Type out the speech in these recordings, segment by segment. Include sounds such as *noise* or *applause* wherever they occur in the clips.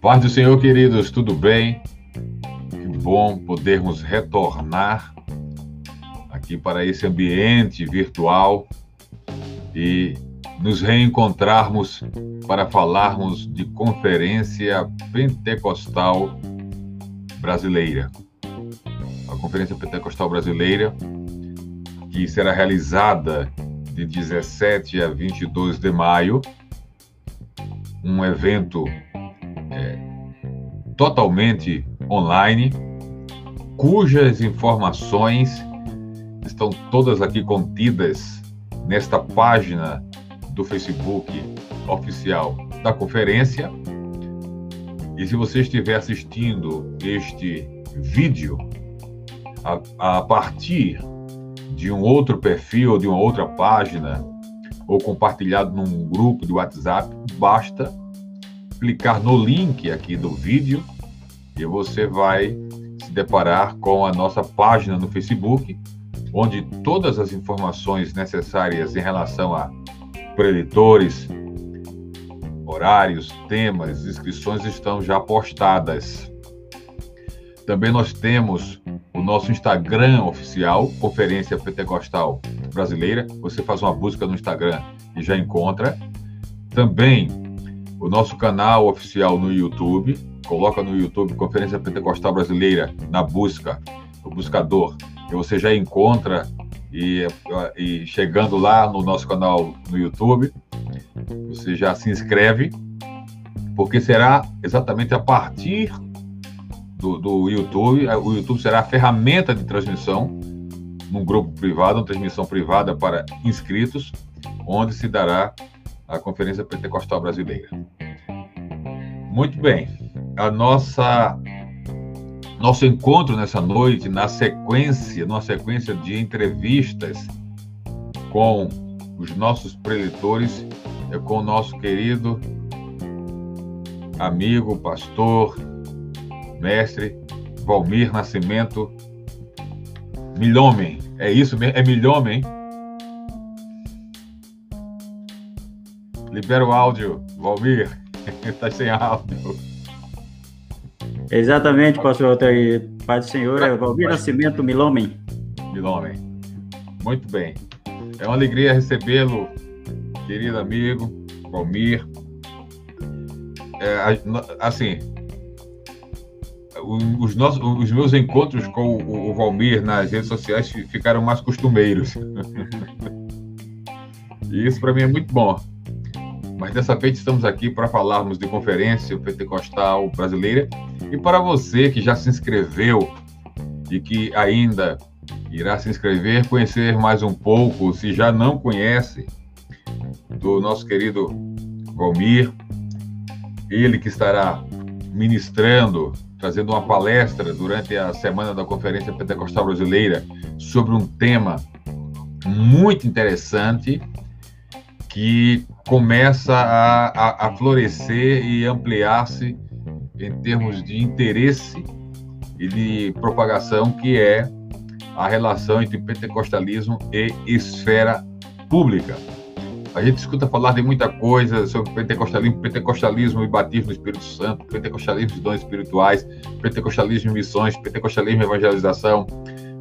Paz do Senhor, queridos, tudo bem? Que bom podermos retornar aqui para esse ambiente virtual e nos reencontrarmos para falarmos de Conferência Pentecostal Brasileira. A Conferência Pentecostal Brasileira, que será realizada de 17 a 22 de maio, um evento totalmente online, cujas informações estão todas aqui contidas nesta página do Facebook oficial da conferência. E se você estiver assistindo este vídeo a, a partir de um outro perfil, de uma outra página, ou compartilhado num grupo de WhatsApp, basta clicar no link aqui do vídeo e você vai se deparar com a nossa página no Facebook, onde todas as informações necessárias em relação a preletores, horários, temas, inscrições estão já postadas. Também nós temos o nosso Instagram oficial, Conferência Pentecostal Brasileira. Você faz uma busca no Instagram e já encontra. Também o nosso canal oficial no YouTube. Coloca no YouTube Conferência Pentecostal Brasileira na busca, o buscador, e você já encontra e, e chegando lá no nosso canal no YouTube, você já se inscreve, porque será exatamente a partir do, do YouTube, o YouTube será a ferramenta de transmissão num grupo privado, uma transmissão privada para inscritos, onde se dará a Conferência Pentecostal Brasileira. Muito bem, a nossa nosso encontro nessa noite, na sequência, numa sequência de entrevistas com os nossos preletores, é com o nosso querido amigo, pastor, mestre Valmir Nascimento Milhomem. É isso mesmo? É Milhomem? Libera o áudio, Valmir. Está *laughs* sem áudio. Exatamente, pastor Altair. Pai do Senhor, é Valmir Nascimento Milomem. Milomem. Muito bem. É uma alegria recebê-lo, querido amigo, Valmir. É, assim, os, nossos, os meus encontros com o, o Valmir nas redes sociais ficaram mais costumeiros. *laughs* e isso para mim é muito bom. Mas dessa vez estamos aqui para falarmos de conferência pentecostal brasileira. E para você que já se inscreveu e que ainda irá se inscrever, conhecer mais um pouco, se já não conhece, do nosso querido Valmir, ele que estará ministrando, trazendo uma palestra durante a semana da Conferência Pentecostal Brasileira sobre um tema muito interessante que começa a, a, a florescer e ampliar-se em termos de interesse e de propagação, que é a relação entre pentecostalismo e esfera pública. A gente escuta falar de muita coisa sobre pentecostalismo, pentecostalismo e batismo do Espírito Santo, pentecostalismo e dons espirituais, pentecostalismo e missões, pentecostalismo e evangelização,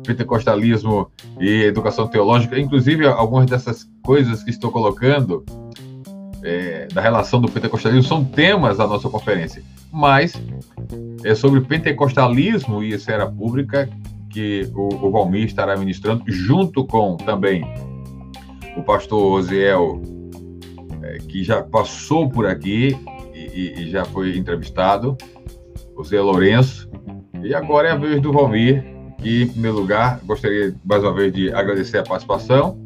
pentecostalismo e educação teológica. Inclusive, algumas dessas coisas que estou colocando é, da relação do pentecostalismo são temas da nossa conferência mas é sobre pentecostalismo e esfera pública que o, o Valmir estará ministrando, junto com também o pastor Oziel, é, que já passou por aqui e, e, já foi entrevistado, o Zé Lourenço, e agora é a vez do Valmir, que, em primeiro lugar, gostaria mais uma vez de agradecer a participação,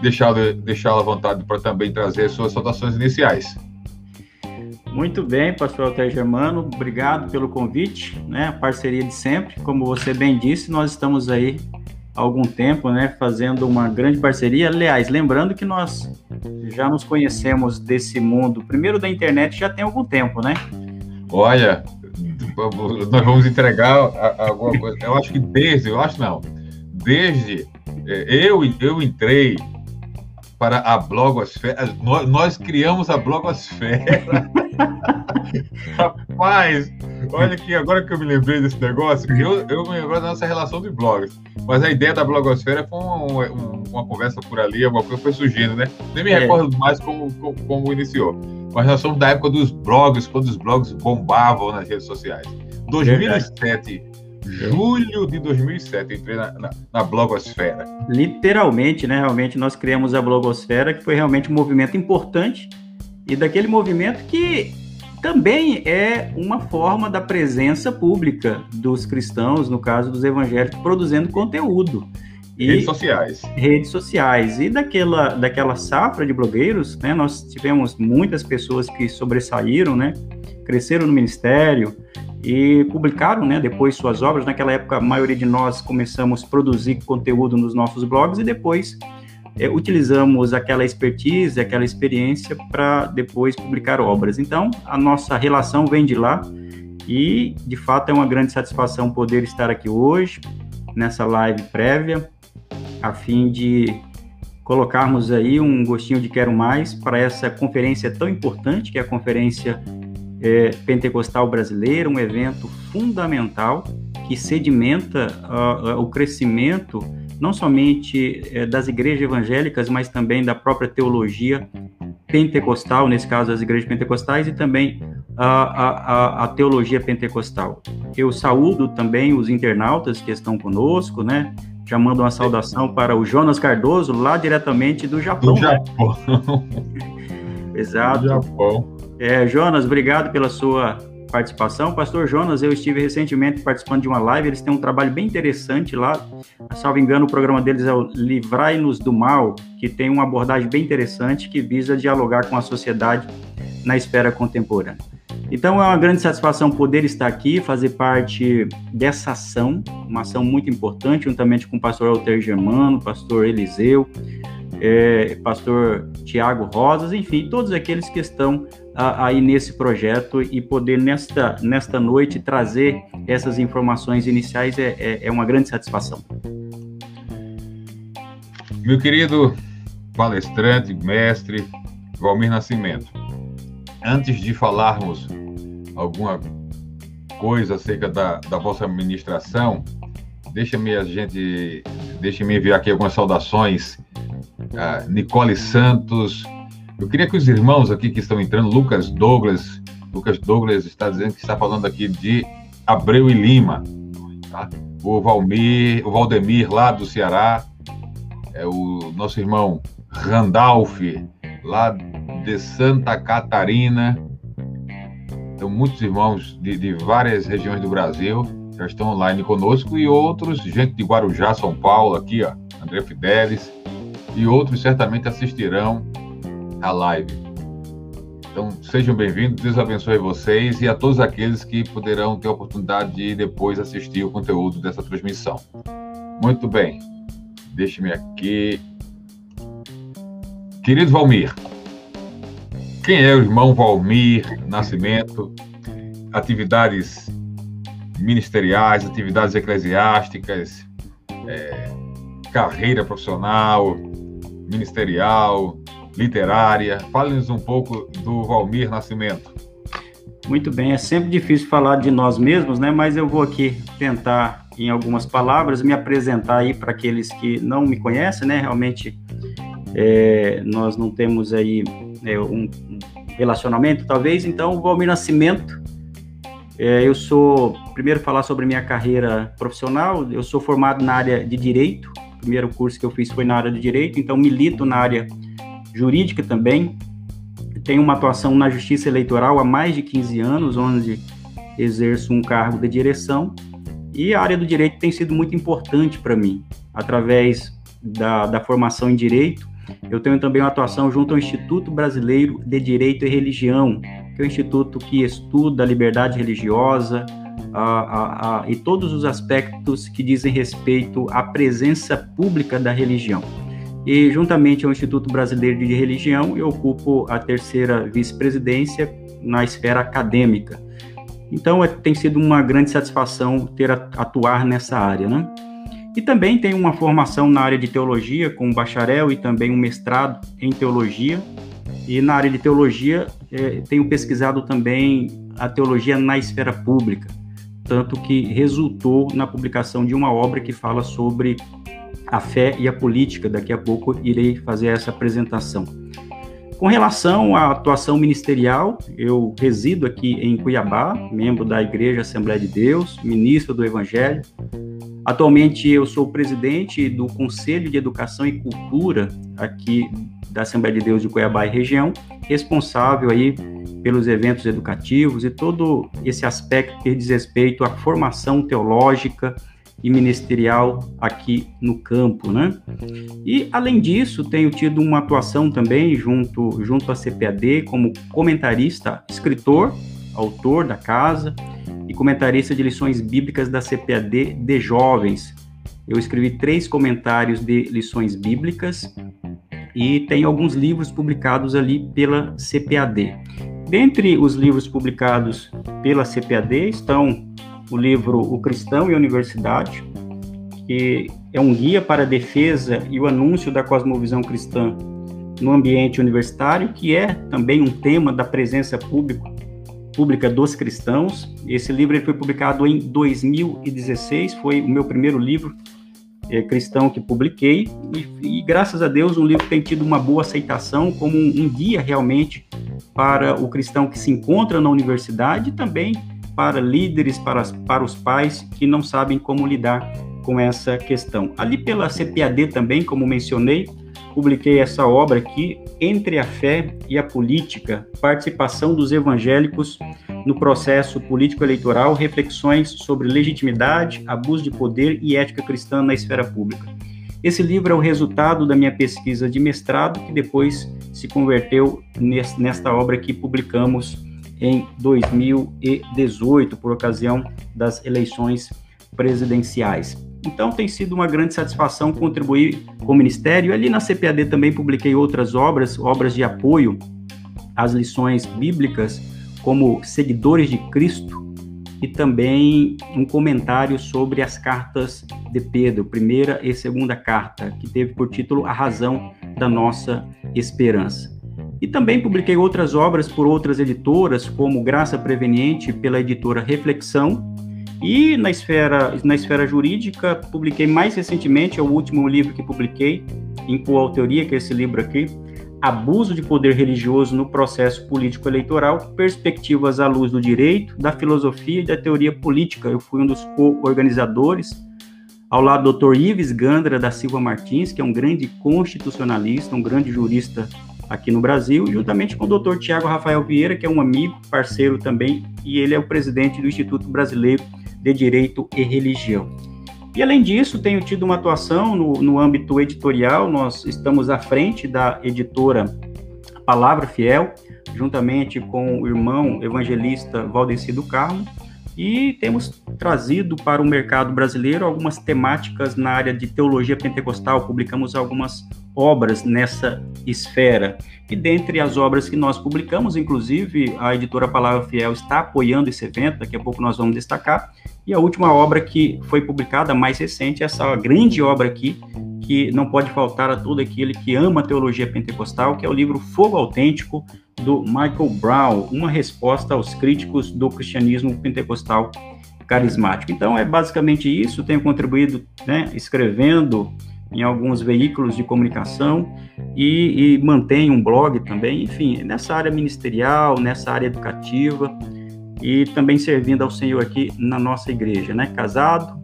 deixá-lo deixá à vontade para também trazer suas saudações iniciais. Muito bem, pastor Alter Germano, obrigado pelo convite, né? A parceria de sempre, como você bem disse, nós estamos aí há algum tempo, né, fazendo uma grande parceria. Aliás, lembrando que nós já nos conhecemos desse mundo, primeiro da internet, já tem algum tempo, né? Olha, nós vamos entregar alguma coisa. Eu acho que desde, eu acho não, desde é, eu eu entrei para a blogosfera. Nós, nós criamos a blogosfera. *laughs* Rapaz, olha que agora que eu me lembrei desse negócio, eu, eu me lembro da nossa relação de blogs. Mas a ideia da blogosfera foi uma, uma, uma conversa por ali, alguma coisa foi surgindo, né? Nem me é. recordo mais como, como, como, iniciou. Mas nós somos da época dos blogs, quando os blogs bombavam nas redes sociais. 2007, julho de 2007, entrei na, na, na, blogosfera. Literalmente, né? Realmente nós criamos a blogosfera, que foi realmente um movimento importante e daquele movimento que também é uma forma da presença pública dos cristãos, no caso dos evangélicos, produzindo conteúdo. E redes sociais. Redes sociais. E daquela, daquela safra de blogueiros, né, nós tivemos muitas pessoas que sobressaíram, né, cresceram no ministério e publicaram né, depois suas obras. Naquela época, a maioria de nós começamos a produzir conteúdo nos nossos blogs e depois é, utilizamos aquela expertise, aquela experiência para depois publicar obras. Então, a nossa relação vem de lá e, de fato, é uma grande satisfação poder estar aqui hoje, nessa live prévia, a fim de colocarmos aí um gostinho de quero mais para essa conferência tão importante, que é a Conferência é, Pentecostal Brasileira, um evento fundamental que sedimenta uh, uh, o crescimento não somente é, das igrejas evangélicas, mas também da própria teologia pentecostal, nesse caso as igrejas pentecostais, e também a, a, a, teologia pentecostal. Eu saúdo também os internautas que estão conosco, né? Já mando uma saudação para o Jonas Cardoso, lá diretamente do Japão. Do Japão. *laughs* Exato. Do Japão. É, Jonas, obrigado pela sua participação. Pastor Jonas, eu estive recentemente participando de uma live, eles têm um trabalho bem interessante lá. Salvo engano, o programa deles é o Livrai-nos do Mal, que tem uma abordagem bem interessante que visa dialogar com a sociedade na esfera contemporânea. Então é uma grande satisfação poder estar aqui, fazer parte dessa ação, uma ação muito importante, juntamente com o pastor Alter Germano, pastor Eliseu, é, pastor Tiago Rosas, enfim, todos aqueles que estão a, aí nesse projeto e poder nesta, nesta noite trazer essas informações iniciais é, é, é uma grande satisfação. Meu querido palestrante, mestre Valmir Nascimento, antes de falarmos alguma coisa acerca da, da vossa administração, deixa-me a gente, deixa-me enviar aqui algumas saudações. a Nicole Santos, eu queria que os irmãos aqui que estão entrando, Lucas Douglas, Lucas Douglas está dizendo que está falando aqui de Abreu e Lima, tá? O Valmir, o Valdemir lá do Ceará, é o nosso irmão Randolph lá de Santa Catarina. Então, muitos irmãos de, de várias regiões do Brasil já estão online conosco e outros, gente de Guarujá, São Paulo, aqui, ó, André Fidelis, e outros certamente assistirão a live. Então, sejam bem-vindos, Deus abençoe vocês e a todos aqueles que poderão ter a oportunidade de depois assistir o conteúdo dessa transmissão. Muito bem, deixe-me aqui. Querido Valmir, quem é o irmão Valmir Nascimento? Atividades ministeriais, atividades eclesiásticas, é, carreira profissional, ministerial, literária. Fale-nos um pouco do Valmir Nascimento. Muito bem, é sempre difícil falar de nós mesmos, né? Mas eu vou aqui tentar, em algumas palavras, me apresentar aí para aqueles que não me conhecem, né? Realmente, é, nós não temos aí é, um relacionamento, talvez. Então, Valmir Nascimento, é, eu sou, primeiro falar sobre minha carreira profissional, eu sou formado na área de Direito, o primeiro curso que eu fiz foi na área de Direito, então milito na área jurídica também. Tenho uma atuação na Justiça Eleitoral há mais de 15 anos, onde exerço um cargo de direção. E a área do direito tem sido muito importante para mim. Através da, da formação em direito, eu tenho também uma atuação junto ao Instituto Brasileiro de Direito e Religião, que é um instituto que estuda a liberdade religiosa a, a, a, e todos os aspectos que dizem respeito à presença pública da religião e juntamente ao Instituto Brasileiro de Religião eu ocupo a terceira vice-presidência na esfera acadêmica. Então é, tem sido uma grande satisfação ter atuar nessa área, né? E também tenho uma formação na área de teologia, com um bacharel e também um mestrado em teologia. E na área de teologia, é, tenho pesquisado também a teologia na esfera pública, tanto que resultou na publicação de uma obra que fala sobre a fé e a política. Daqui a pouco irei fazer essa apresentação. Com relação à atuação ministerial, eu resido aqui em Cuiabá, membro da Igreja Assembleia de Deus, ministro do Evangelho. Atualmente eu sou presidente do Conselho de Educação e Cultura aqui da Assembleia de Deus de Cuiabá e região, responsável aí pelos eventos educativos e todo esse aspecto que diz respeito à formação teológica, e ministerial aqui no campo, né? E além disso, tenho tido uma atuação também junto junto à CPAD como comentarista, escritor, autor da casa e comentarista de lições bíblicas da CPAD de jovens. Eu escrevi três comentários de lições bíblicas e tenho alguns livros publicados ali pela CPAD. Dentre os livros publicados pela CPAD estão o livro O Cristão e a Universidade, que é um guia para a defesa e o anúncio da cosmovisão cristã no ambiente universitário, que é também um tema da presença pública, pública dos cristãos. Esse livro foi publicado em 2016, foi o meu primeiro livro é, cristão que publiquei, e, e, graças a Deus o livro tem tido uma boa aceitação como um, um guia realmente para o cristão que se encontra na universidade e também para líderes, para, para os pais que não sabem como lidar com essa questão. Ali pela CPAD também, como mencionei, publiquei essa obra aqui, Entre a Fé e a Política, Participação dos Evangélicos no Processo Político-Eleitoral, Reflexões sobre Legitimidade, Abuso de Poder e Ética Cristã na Esfera Pública. Esse livro é o resultado da minha pesquisa de mestrado, que depois se converteu nesta obra que publicamos em 2018, por ocasião das eleições presidenciais. Então tem sido uma grande satisfação contribuir com o Ministério. Ali na CPAD também publiquei outras obras, obras de apoio às lições bíblicas, como Seguidores de Cristo, e também um comentário sobre as cartas de Pedro, primeira e segunda carta, que teve por título A Razão da Nossa Esperança. E também publiquei outras obras por outras editoras, como Graça Preveniente, pela editora Reflexão. E na esfera, na esfera jurídica, publiquei mais recentemente, é o último livro que publiquei, em coautoria, que é esse livro aqui, Abuso de Poder Religioso no Processo Político Eleitoral, Perspectivas à Luz do Direito, da Filosofia e da Teoria Política. Eu fui um dos co-organizadores, ao lado do Dr. Ives Gandra da Silva Martins, que é um grande constitucionalista, um grande jurista aqui no Brasil, juntamente com o Dr. Tiago Rafael Vieira, que é um amigo, parceiro também, e ele é o presidente do Instituto Brasileiro de Direito e Religião. E além disso, tenho tido uma atuação no, no âmbito editorial, nós estamos à frente da editora Palavra Fiel, juntamente com o irmão evangelista Valdeci do Carmo, e temos trazido para o mercado brasileiro algumas temáticas na área de teologia pentecostal, publicamos algumas obras nessa esfera. E dentre as obras que nós publicamos, inclusive, a editora Palavra Fiel está apoiando esse evento, daqui a pouco nós vamos destacar. E a última obra que foi publicada, mais recente, essa grande obra aqui, que não pode faltar a todo aquele que ama a teologia pentecostal, que é o livro Fogo Autêntico, do Michael Brown, uma resposta aos críticos do cristianismo pentecostal carismático. Então, é basicamente isso. Tenho contribuído né, escrevendo em alguns veículos de comunicação e, e mantenho um blog também, enfim, nessa área ministerial, nessa área educativa e também servindo ao Senhor aqui na nossa igreja, né? Casado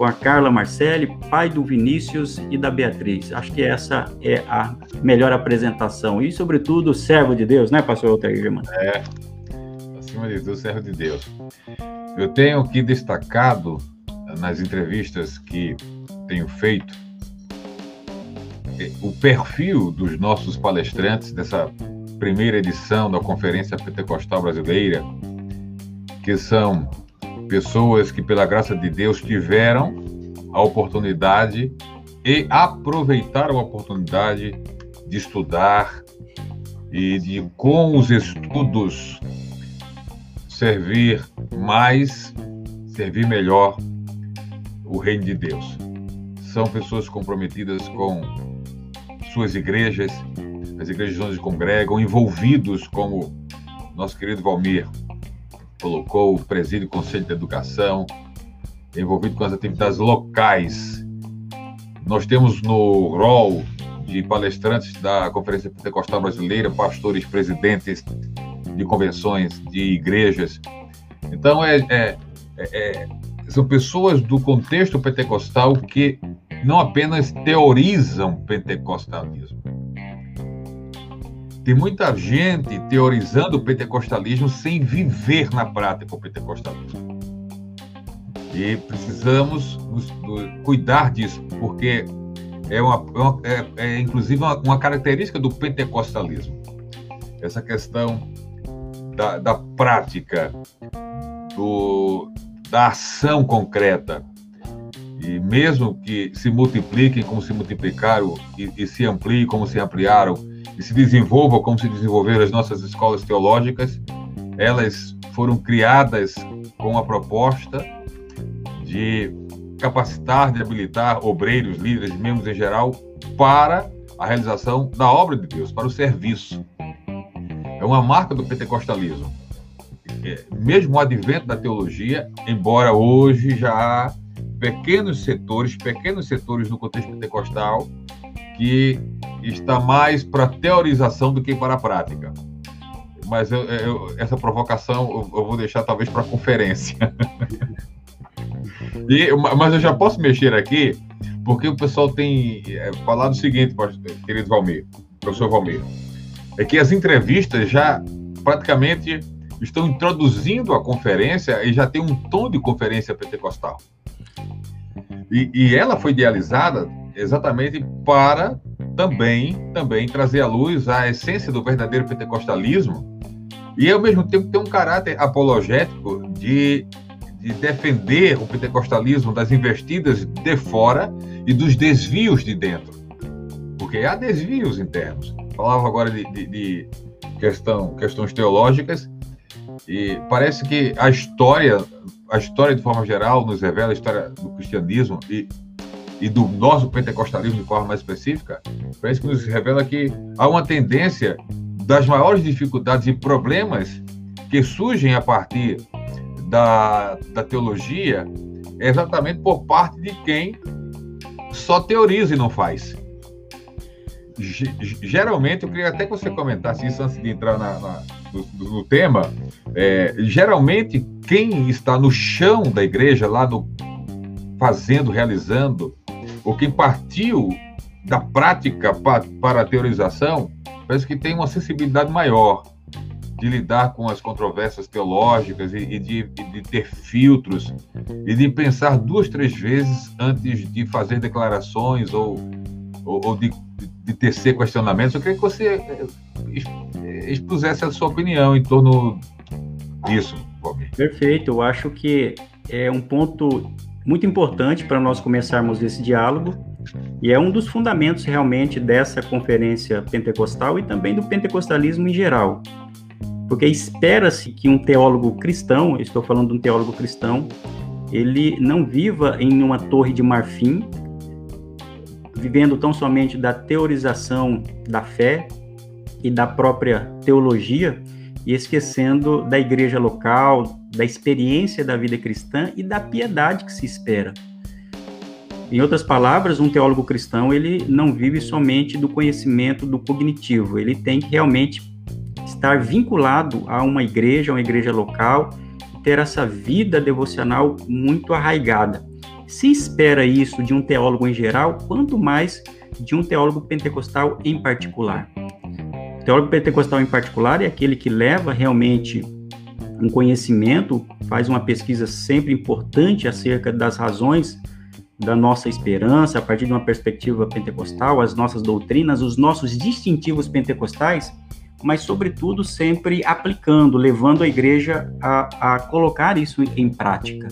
com a Carla Marcelli, pai do Vinícius e da Beatriz. Acho que essa é a melhor apresentação e, sobretudo, servo de Deus, né, pastor Walter Germano? É, acima de tudo, servo de Deus. Eu tenho aqui destacado nas entrevistas que tenho feito, o perfil dos nossos palestrantes dessa primeira edição da Conferência Pentecostal Brasileira, que são pessoas que, pela graça de Deus, tiveram a oportunidade e aproveitaram a oportunidade de estudar e de, com os estudos, servir mais, servir melhor o reino de Deus. São pessoas comprometidas com suas igrejas, as igrejas onde congregam, envolvidos, como nosso querido Valmir colocou, o presídio Conselho de Educação, envolvido com as atividades locais. Nós temos no rol de palestrantes da Conferência Pentecostal Brasileira, pastores, presidentes de convenções, de igrejas. Então, é, é, é, são pessoas do contexto pentecostal que não apenas teorizam pentecostalismo. Tem muita gente teorizando o pentecostalismo sem viver na prática o pentecostalismo. E precisamos nos, nos, cuidar disso, porque é, é, uma, é, é inclusive uma, uma, característica do pentecostalismo. Essa questão da, da prática, do, da ação concreta. E mesmo que se multipliquem como se multiplicaram e, e se ampliem como se ampliaram, e se desenvolvam como se desenvolveram as nossas escolas teológicas, elas foram criadas com a proposta de capacitar, de habilitar obreiros, líderes, membros em geral, para a realização da obra de Deus, para o serviço. É uma marca do pentecostalismo. É, mesmo o advento da teologia, embora hoje já pequenos setores, pequenos setores no contexto pentecostal, que está mais para teorização do que para a prática. Mas eu, eu, essa provocação eu, vou deixar talvez para a conferência. *laughs* E, mas eu já posso mexer aqui, porque o pessoal tem é, falado o seguinte, querido Valmir, professor Valmir, é que as entrevistas já praticamente estão introduzindo a conferência e já tem um tom de conferência pentecostal. E, e ela foi idealizada exatamente para também, também trazer à luz a essência do verdadeiro pentecostalismo e, ao mesmo tempo, ter um caráter apologético de de defender o pentecostalismo das investidas de fora e dos desvios de dentro. Porque há desvios internos. Falava agora de, de, de questão, questões teológicas e parece que a história, a história de forma geral nos revela a história do cristianismo e, e do nosso pentecostalismo de forma mais específica, parece que nos revela que há uma tendência das maiores dificuldades e problemas que surgem a partir da, da teologia é exatamente por parte de quem só teoriza e não faz. G geralmente, eu queria até que você comentasse isso antes de entrar na, na, no, no, tema. É, geralmente, quem está no chão da igreja, lá no fazendo, realizando, ou quem partiu da prática pa, para a teorização, parece que tem uma sensibilidade maior de lidar com as controvérsias teológicas e, e, de, de, ter filtros e de pensar duas, três vezes antes de fazer declarações ou, ou, ou de, de tecer questionamentos. Eu queria que você eh, eh, expusesse a sua opinião em torno disso, Valmir. Perfeito. Eu acho que é um ponto muito importante para nós começarmos esse diálogo e é um dos fundamentos realmente dessa conferência pentecostal e também do pentecostalismo em geral. Porque espera-se que um teólogo cristão, estou falando de um teólogo cristão, ele não viva em uma torre de marfim, vivendo tão somente da teorização da fé e da própria teologia, e esquecendo da igreja local, da experiência da vida cristã e da piedade que se espera. Em outras palavras, um teólogo cristão ele não vive somente do conhecimento do cognitivo, ele tem que realmente estar vinculado a uma igreja, uma igreja local, ter essa vida devocional muito arraigada. Se espera isso de um teólogo em geral, quanto mais de um teólogo pentecostal em particular. O teólogo pentecostal em particular é aquele que leva realmente um conhecimento, faz uma pesquisa sempre importante acerca das razões da nossa esperança, a partir de uma perspectiva pentecostal, as nossas doutrinas, os nossos distintivos pentecostais, mas, sobretudo, sempre aplicando, levando a igreja a, a colocar isso em prática.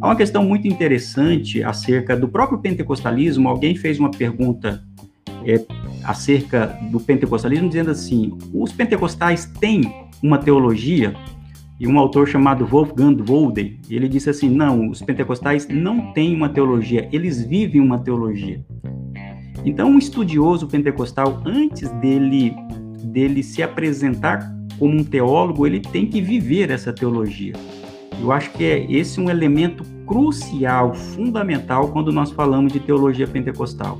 Há uma questão muito interessante acerca do próprio pentecostalismo. Alguém fez uma pergunta é, acerca do pentecostalismo, dizendo assim: os pentecostais têm uma teologia? e um autor chamado Wolfgang Wolden, ele disse assim: não, os pentecostais não têm uma teologia, eles vivem uma teologia. Então, um estudioso pentecostal, antes dele, dele se apresentar como um teólogo, ele tem que viver essa teologia. Eu acho que é esse um elemento crucial, fundamental, quando nós falamos de teologia pentecostal,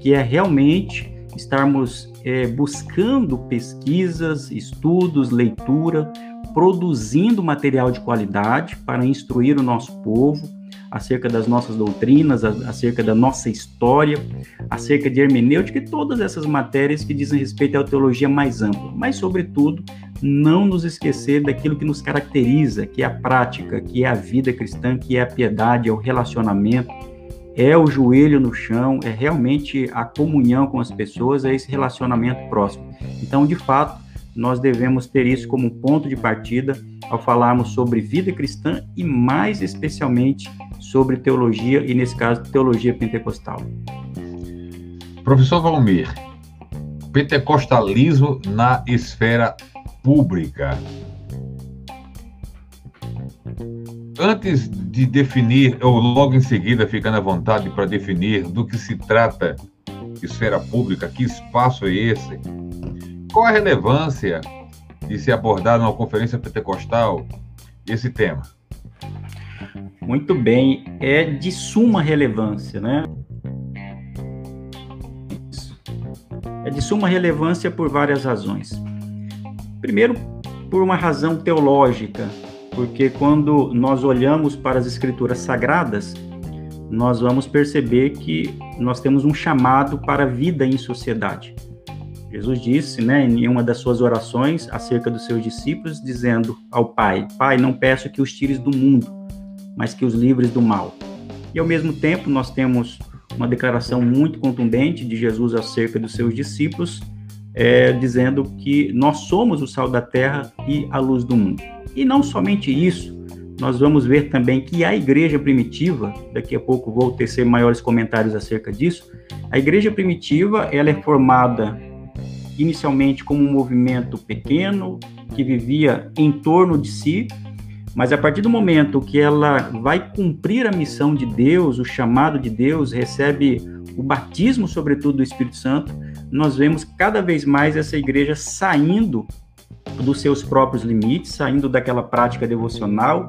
que é realmente estarmos é, buscando pesquisas, estudos, leitura, produzindo material de qualidade para instruir o nosso povo acerca das nossas doutrinas, acerca da nossa história, acerca de hermenêutica e todas essas matérias que dizem respeito à teologia mais ampla. Mas, sobretudo, não nos esquecer daquilo que nos caracteriza, que é a prática, que é a vida cristã, que é a piedade, é o relacionamento, é o joelho no chão, é realmente a comunhão com as pessoas, é esse relacionamento próximo. Então, de fato, nós devemos ter isso como ponto de partida ao falarmos sobre vida cristã e, mais especialmente, sobre teologia, e nesse caso, teologia pentecostal. Professor Valmir, pentecostalismo na esfera pública. Antes de definir, ou logo em seguida, ficando à vontade para definir do que se trata esfera pública, que espaço é esse, qual a relevância de se abordar numa conferência pentecostal esse tema? Muito bem, é de suma relevância, né? É de suma relevância por várias razões. Primeiro, por uma razão teológica, porque quando nós olhamos para as escrituras sagradas, nós vamos perceber que nós temos um chamado para a vida em sociedade. Jesus disse, né, em uma das suas orações acerca dos seus discípulos, dizendo ao Pai: Pai, não peço que os tires do mundo, mas que os livres do mal. E ao mesmo tempo, nós temos uma declaração muito contundente de Jesus acerca dos seus discípulos, é, dizendo que nós somos o sal da terra e a luz do mundo. E não somente isso, nós vamos ver também que a igreja primitiva, daqui a pouco vou tecer maiores comentários acerca disso, a igreja primitiva ela é formada inicialmente como um movimento pequeno, que vivia em torno de si, mas a partir do momento que ela vai cumprir a missão de Deus, o chamado de Deus, recebe o batismo, sobretudo, do Espírito Santo, nós vemos cada vez mais essa igreja saindo dos seus próprios limites, saindo daquela prática devocional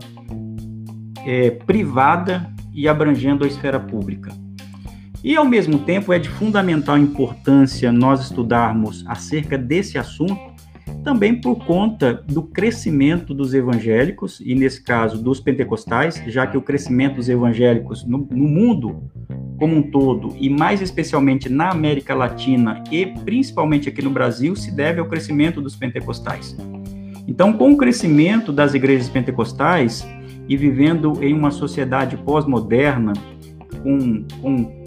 é, privada e abrangendo a esfera pública. E, ao mesmo tempo, é de fundamental importância nós estudarmos acerca desse assunto, também por conta do crescimento dos evangélicos, e nesse caso dos pentecostais, já que o crescimento dos evangélicos no, no mundo como um todo, e mais especialmente na América Latina e principalmente aqui no Brasil, se deve ao crescimento dos pentecostais. Então, com o crescimento das igrejas pentecostais e vivendo em uma sociedade pós-moderna, com, com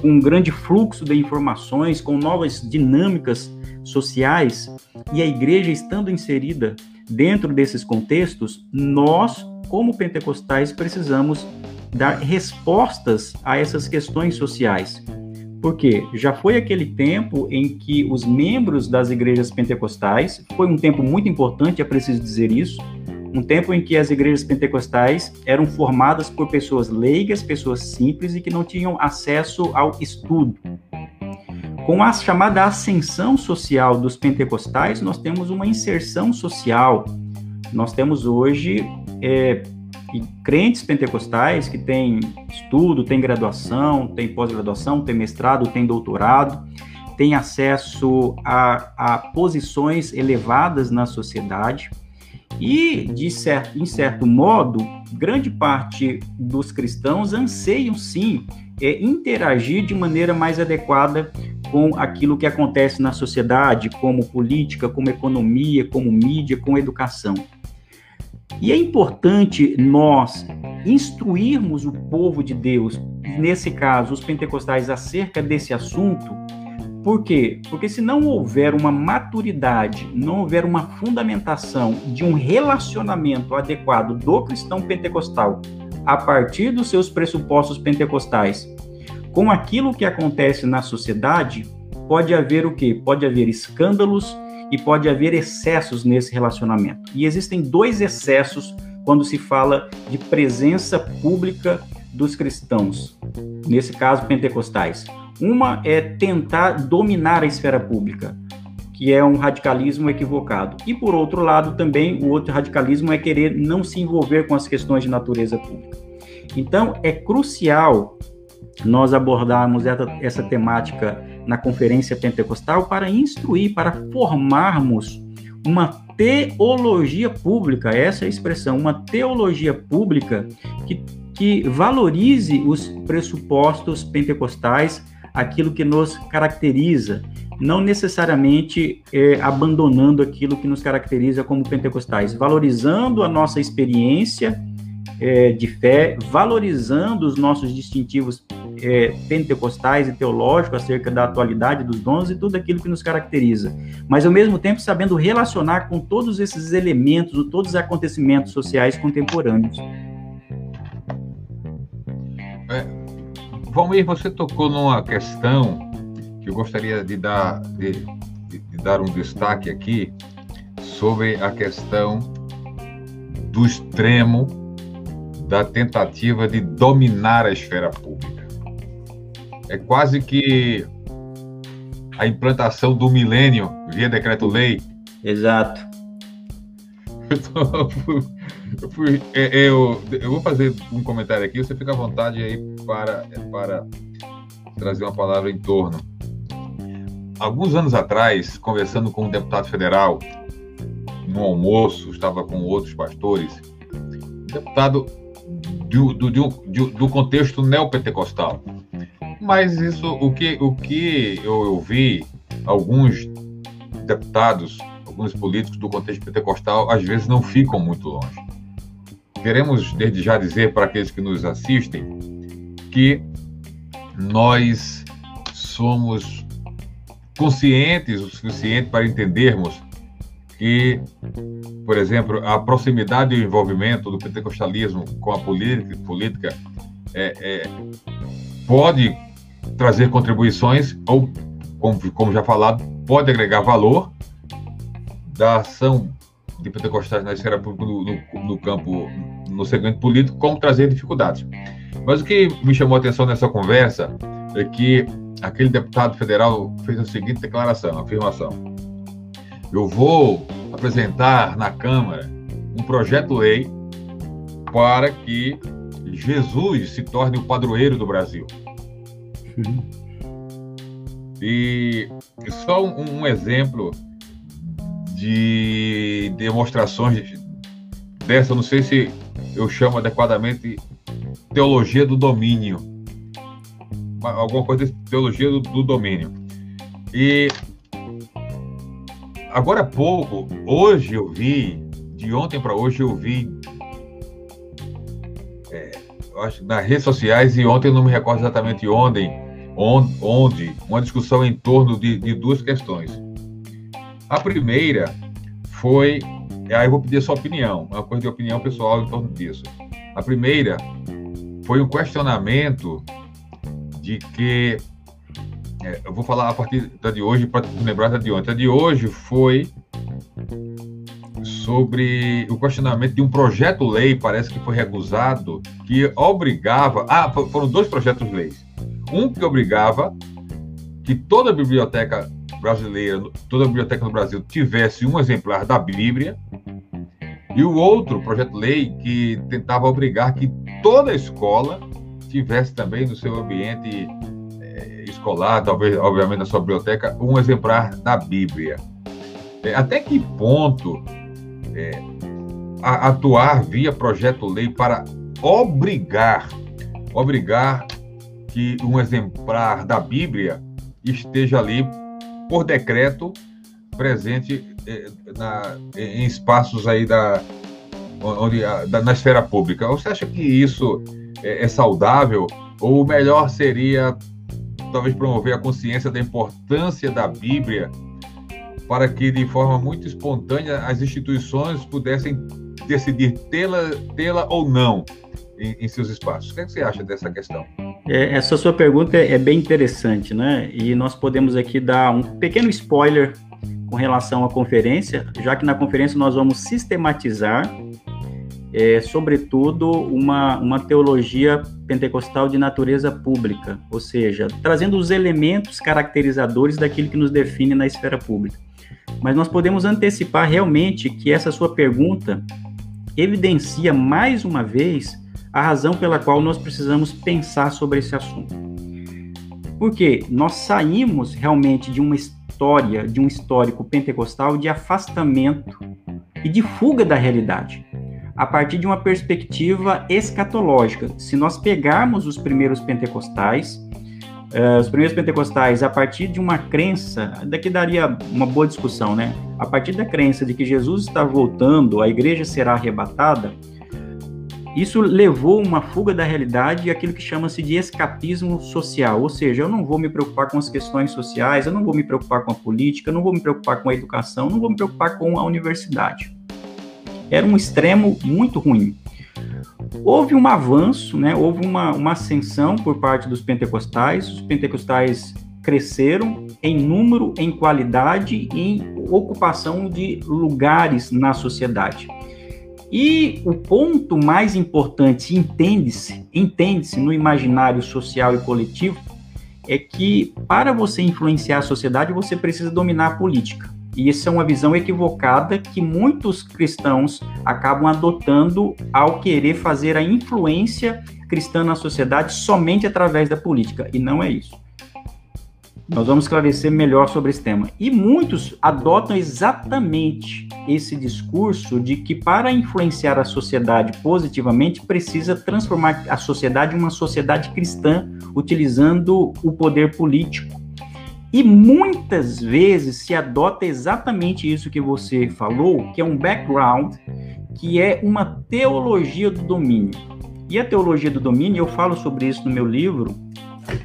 com um grande fluxo de informações, com novas dinâmicas sociais, e a igreja estando inserida dentro desses contextos, nós, como pentecostais, precisamos dar respostas a essas questões sociais. Porque já foi aquele tempo em que os membros das igrejas pentecostais, foi um tempo muito importante, é preciso dizer isso, um tempo em que as igrejas pentecostais eram formadas por pessoas leigas, pessoas simples e que não tinham acesso ao estudo. Com a chamada ascensão social dos pentecostais, nós temos uma inserção social. Nós temos hoje é, crentes pentecostais que têm estudo, têm graduação, têm pós-graduação, têm mestrado, têm doutorado, têm acesso a, a posições elevadas na sociedade e, de certo, em certo modo, grande parte dos cristãos anseiam sim é, interagir de maneira mais adequada com aquilo que acontece na sociedade, como política, como economia, como mídia, com educação. E é importante nós instruirmos o povo de Deus, nesse caso, os pentecostais, acerca desse assunto, por quê? Porque se não houver uma maturidade, não houver uma fundamentação de um relacionamento adequado do cristão pentecostal a partir dos seus pressupostos pentecostais com aquilo que acontece na sociedade, pode haver o quê? Pode haver escândalos e pode haver excessos nesse relacionamento. E existem dois excessos quando se fala de presença pública dos cristãos, nesse caso pentecostais. Uma é tentar dominar a esfera pública, que é um radicalismo equivocado. E por outro lado, também o outro radicalismo é querer não se envolver com as questões de natureza pública. Então, é crucial nós abordarmos essa, temática na conferência pentecostal para instruir, para formarmos uma teologia pública, essa é a expressão, uma teologia pública que, que valorize os pressupostos pentecostais, aquilo que nos caracteriza, não necessariamente é, abandonando aquilo que nos caracteriza como pentecostais, valorizando a nossa experiência é, de fé, valorizando os nossos distintivos é, pentecostais e teológicos acerca da atualidade dos dons e tudo aquilo que nos caracteriza, mas ao mesmo tempo sabendo relacionar com todos esses elementos, todos os acontecimentos sociais contemporâneos. Valmir, você tocou numa questão que eu gostaria de dar, de, de, de dar um destaque aqui sobre a questão do extremo da tentativa de dominar a esfera pública. É quase que a implantação do milênio via decreto-lei. Exato. *laughs* Eu, fui, é, é, eu, eu, vou fazer um comentário aqui, você fica à vontade aí para, para trazer uma palavra em torno. Alguns anos atrás, conversando com um deputado federal, no almoço, estava com outros pastores, deputado do, do, do, do contexto neopentecostal. Mas isso, o que, o que eu ouvi, alguns deputados, alguns políticos do contexto pentecostal, às vezes não ficam muito longe. Queremos, desde já, dizer para aqueles que nos assistem que nós somos conscientes o suficiente para entendermos que, por exemplo, a proximidade e o envolvimento do pentecostalismo com a política, política é, é, pode trazer contribuições ou, como, como já falado, pode agregar valor da ação de pentecostais na esfera no, campo, no segmento político, como trazer dificuldades. Mas o que me chamou a atenção nessa conversa é que aquele deputado federal fez a seguinte declaração, afirmação eu vou apresentar na Câmara um projeto-lei para que Jesus se torne o padroeiro do Brasil. E só um, um exemplo de demonstrações dessa, não sei se eu chamo adequadamente teologia do domínio. Alguma coisa de teologia do, do domínio. E Agora há pouco, hoje eu vi, de ontem para hoje eu vi é, acho, nas redes sociais, e ontem eu não me recordo exatamente onde, onde, onde uma discussão em torno de, de duas questões. A primeira foi, aí eu vou pedir a sua opinião, uma coisa de opinião pessoal em torno disso. A primeira foi um questionamento de que é, eu vou falar a partir da de hoje para lembrar da de ontem. A de hoje foi sobre o questionamento de um projeto-lei, parece que foi recusado, que obrigava. Ah, foram dois projetos-leis. Um que obrigava que toda biblioteca brasileira, toda biblioteca no Brasil tivesse um exemplar da Bíblia, e o outro projeto-lei que tentava obrigar que toda escola tivesse também no seu ambiente escolar, talvez, obviamente, na sua biblioteca, um exemplar da Bíblia. É, até que ponto é, a, atuar via projeto-lei para obrigar, obrigar que um exemplar da Bíblia esteja ali por decreto presente é, na, em espaços aí da, onde, da, na esfera pública. Você acha que isso é, é saudável? Ou o melhor seria talvez promover a consciência da importância da Bíblia para que, de forma muito espontânea, as instituições pudessem decidir tê-la tê ou não em, em, seus espaços. O que, é que, você acha dessa questão? É, essa sua pergunta é bem interessante, né? E nós podemos aqui dar um pequeno spoiler com relação à conferência, já que na conferência nós vamos sistematizar, é, sobretudo, uma, uma teologia pentecostal de natureza pública, ou seja, trazendo os elementos caracterizadores daquilo que nos define na esfera pública. Mas nós podemos antecipar realmente que essa sua pergunta evidencia mais uma vez a razão pela qual nós precisamos pensar sobre esse assunto. Porque nós saímos realmente de uma história, de um histórico pentecostal de afastamento e de fuga da realidade, a partir de uma perspectiva escatológica. Se nós pegarmos os primeiros pentecostais, uh, os primeiros pentecostais, a partir de uma crença, daqui daria uma boa discussão, né? A partir da crença de que Jesus está voltando, a igreja será arrebatada, isso levou uma fuga da realidade e aquilo que chama-se de escapismo social, ou seja, eu não vou me preocupar com as questões sociais, eu não vou me preocupar com a política, eu não vou me preocupar com a educação, eu não vou me preocupar com a universidade. Era um extremo muito ruim. Houve um avanço, né? houve uma, uma ascensão por parte dos pentecostais, os pentecostais cresceram em número, em qualidade e em ocupação de lugares na sociedade. E o ponto mais importante, entende-se, entende-se no imaginário social e coletivo, é que para você influenciar a sociedade, você precisa dominar a política. E essa é uma visão equivocada que muitos cristãos acabam adotando ao querer fazer a influência cristã na sociedade somente através da política. E não é isso. Nós vamos esclarecer melhor sobre esse tema. E muitos adotam exatamente esse discurso de que para influenciar a sociedade positivamente precisa transformar a sociedade em uma sociedade cristã, utilizando o poder político. E muitas vezes se adota exatamente isso que você falou, que é um background, que é uma teologia do domínio. E a teologia do domínio, eu falo sobre isso no meu livro,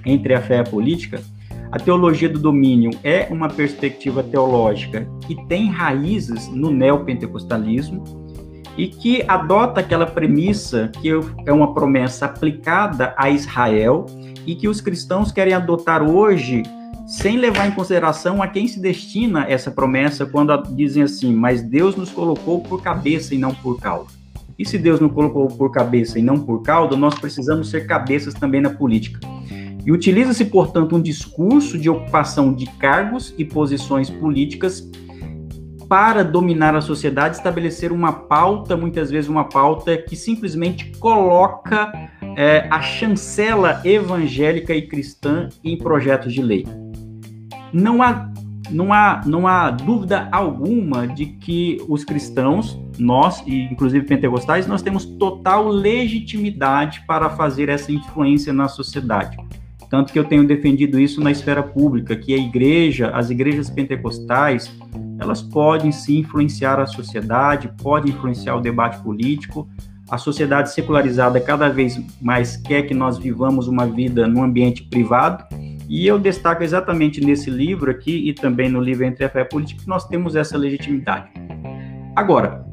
Entre a Fé e a Política, a teologia do domínio é uma perspectiva teológica que tem raízes no neopentecostalismo e que adota aquela premissa que é uma promessa aplicada a Israel e que os cristãos querem adotar hoje sem levar em consideração a quem se destina essa promessa quando dizem assim, mas Deus nos colocou por cabeça e não por cauda. E se Deus nos colocou por cabeça e não por cauda, nós precisamos ser cabeças também na política. E utiliza-se, portanto, um discurso de ocupação de cargos e posições políticas para dominar a sociedade, estabelecer uma pauta, muitas vezes uma pauta que simplesmente coloca é, a chancela evangélica e cristã em projetos de lei. Não há, não, há, não há dúvida alguma de que os cristãos, nós, e inclusive pentecostais, nós temos total legitimidade para fazer essa influência na sociedade. Tanto que eu tenho defendido isso na esfera pública, que a igreja, as igrejas pentecostais, elas podem se influenciar a sociedade, podem influenciar o debate político. A sociedade secularizada cada vez mais quer que nós vivamos uma vida no ambiente privado, e eu destaco exatamente nesse livro aqui e também no livro Entre a Fé e a Política que nós temos essa legitimidade. Agora,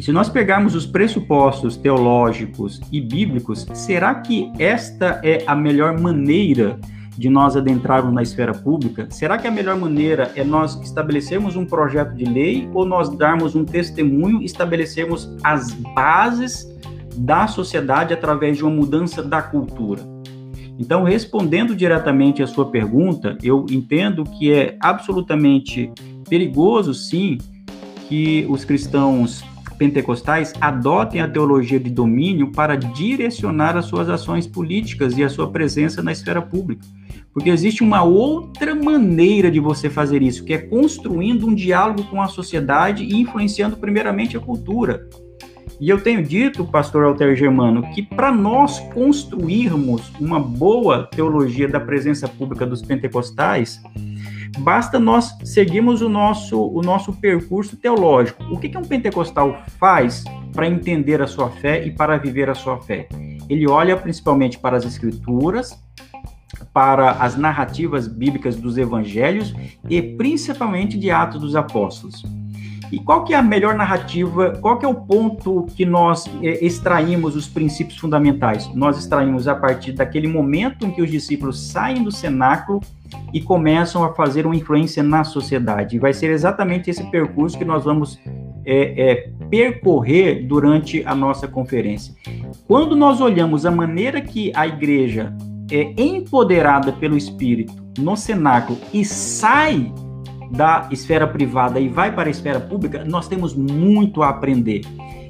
se nós pegarmos os pressupostos teológicos e bíblicos, será que esta é a melhor maneira de nós adentrarmos na esfera pública? Será que a melhor maneira é nós estabelecermos um projeto de lei ou nós darmos um testemunho, estabelecermos as bases da sociedade através de uma mudança da cultura? Então, respondendo diretamente à sua pergunta, eu entendo que é absolutamente perigoso, sim, que os cristãos pentecostais adotem a teologia de domínio para direcionar as suas ações políticas e a sua presença na esfera pública. Porque existe uma outra maneira de você fazer isso, que é construindo um diálogo com a sociedade e influenciando primeiramente a cultura. E eu tenho dito, pastor Alter Germano, que para nós construirmos uma boa teologia da presença pública dos pentecostais, Basta nós seguirmos o nosso, o nosso percurso teológico. O que, que um pentecostal faz para entender a sua fé e para viver a sua fé? Ele olha principalmente para as escrituras, para as narrativas bíblicas dos evangelhos e principalmente de Atos dos Apóstolos. E qual que é a melhor narrativa? Qual que é o ponto que nós é, extraímos os princípios fundamentais? Nós extraímos a partir daquele momento em que os discípulos saem do cenáculo e começam a fazer uma influência na sociedade. E vai ser exatamente esse percurso que nós vamos é, é, percorrer durante a nossa conferência. Quando nós olhamos a maneira que a igreja é empoderada pelo Espírito no cenáculo e sai da esfera privada e vai para a esfera pública, nós temos muito a aprender.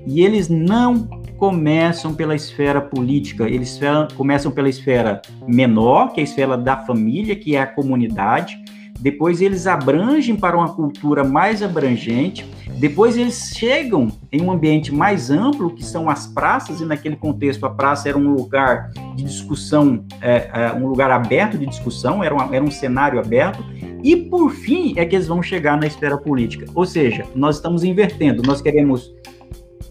E eles não começam pela esfera política, eles começam pela esfera menor, que é a esfera da família, que é a comunidade. Depois eles abrangem para uma cultura mais abrangente. Depois eles chegam em um ambiente mais amplo, que são as praças, e naquele contexto a praça era um lugar de discussão, é, é, um lugar aberto de discussão, era, uma, era um cenário aberto. E por fim é que eles vão chegar na esfera política. Ou seja, nós estamos invertendo, nós queremos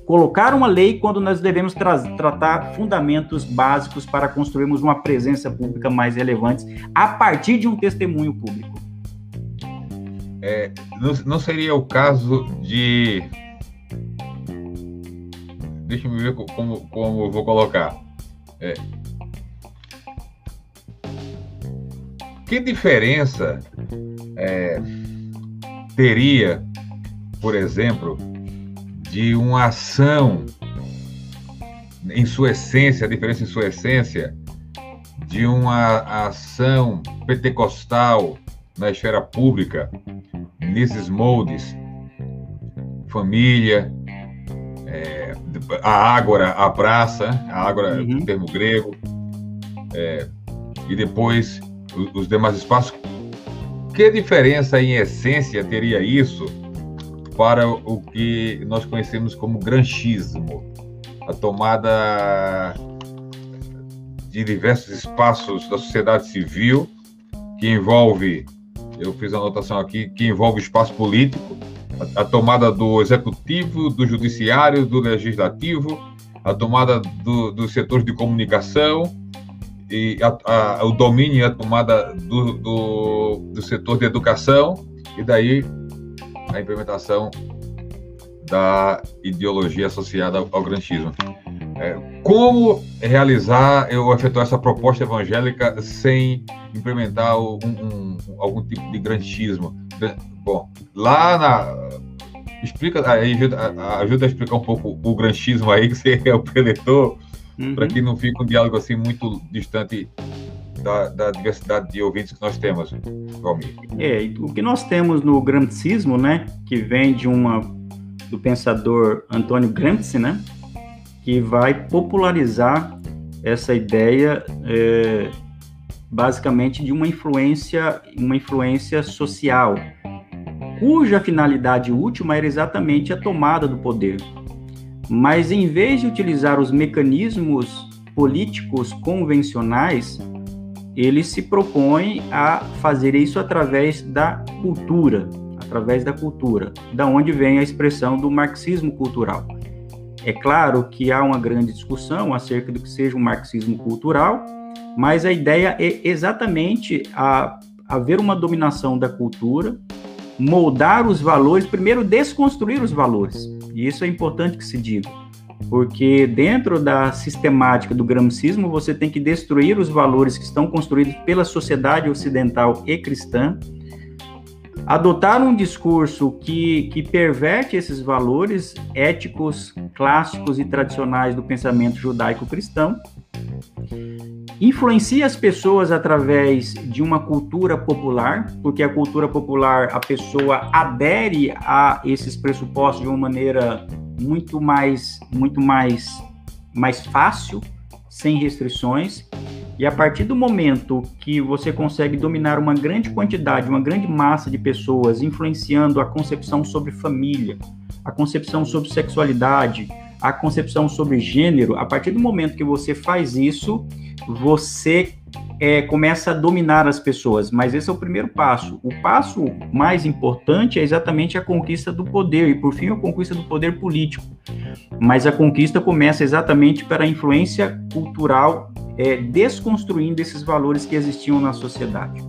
colocar uma lei quando nós devemos tra tratar fundamentos básicos para construirmos uma presença pública mais relevante a partir de um testemunho público. É, não, não, seria o caso de. Deixa eu ver como, como eu vou colocar. É, que diferença é, teria, por exemplo, de uma ação em sua essência, a diferença em sua essência, de uma ação pentecostal na esfera pública, nesses moldes, família, é, a ágora, a praça, a ágora, uhum. termo grego, é, e depois os demais espaços. Que diferença em essência teria isso para o que nós conhecemos como granchismo? A tomada de diversos espaços da sociedade civil, que envolve, eu fiz a anotação aqui, que envolve o espaço político, a, a tomada do executivo, do judiciário, do legislativo, a tomada do, dos setores de comunicação, e a, a, o domínio e a tomada do, do, do, setor de educação e daí a implementação da ideologia associada ao, granchismo. É, como realizar ou efetuar essa proposta evangélica sem implementar um, um, algum tipo de granchismo? Bom, lá na explica ajuda, ajuda a explicar um pouco o granchismo aí que você *laughs* é o preletor uhum. para que não fique um diálogo assim muito distante da, da, diversidade de ouvintes que nós temos, Valmir. É, o que nós temos no gramscismo, né, que vem de uma do pensador Antônio Gramsci, né, que vai popularizar essa ideia é, basicamente de uma influência, uma influência social, cuja finalidade última era exatamente a tomada do poder. Mas em vez de utilizar os mecanismos políticos convencionais, ele se propõe a fazer isso através da cultura, através da cultura, da onde vem a expressão do marxismo cultural. É claro que há uma grande discussão acerca do que seja um marxismo cultural, mas a ideia é exatamente a, haver uma dominação da cultura, moldar os valores, primeiro desconstruir os valores. E isso é importante que se diga, porque dentro da sistemática do gramscismo você tem que destruir os valores que estão construídos pela sociedade ocidental e cristã, adotar um discurso que, que perverte esses valores éticos, clássicos e tradicionais do pensamento judaico-cristão, influencia as pessoas através de uma cultura popular, porque a cultura popular a pessoa adere a esses pressupostos de uma maneira muito mais muito mais mais fácil, sem restrições. E a partir do momento que você consegue dominar uma grande quantidade, uma grande massa de pessoas, influenciando a concepção sobre família, a concepção sobre sexualidade, a concepção sobre gênero, a partir do momento que você faz isso, você é, começa a dominar as pessoas, mas esse é o primeiro passo. O passo mais importante é exatamente a conquista do poder, e por fim a conquista do poder político. Mas a conquista começa exatamente para a influência cultural, é, desconstruindo esses valores que existiam na sociedade.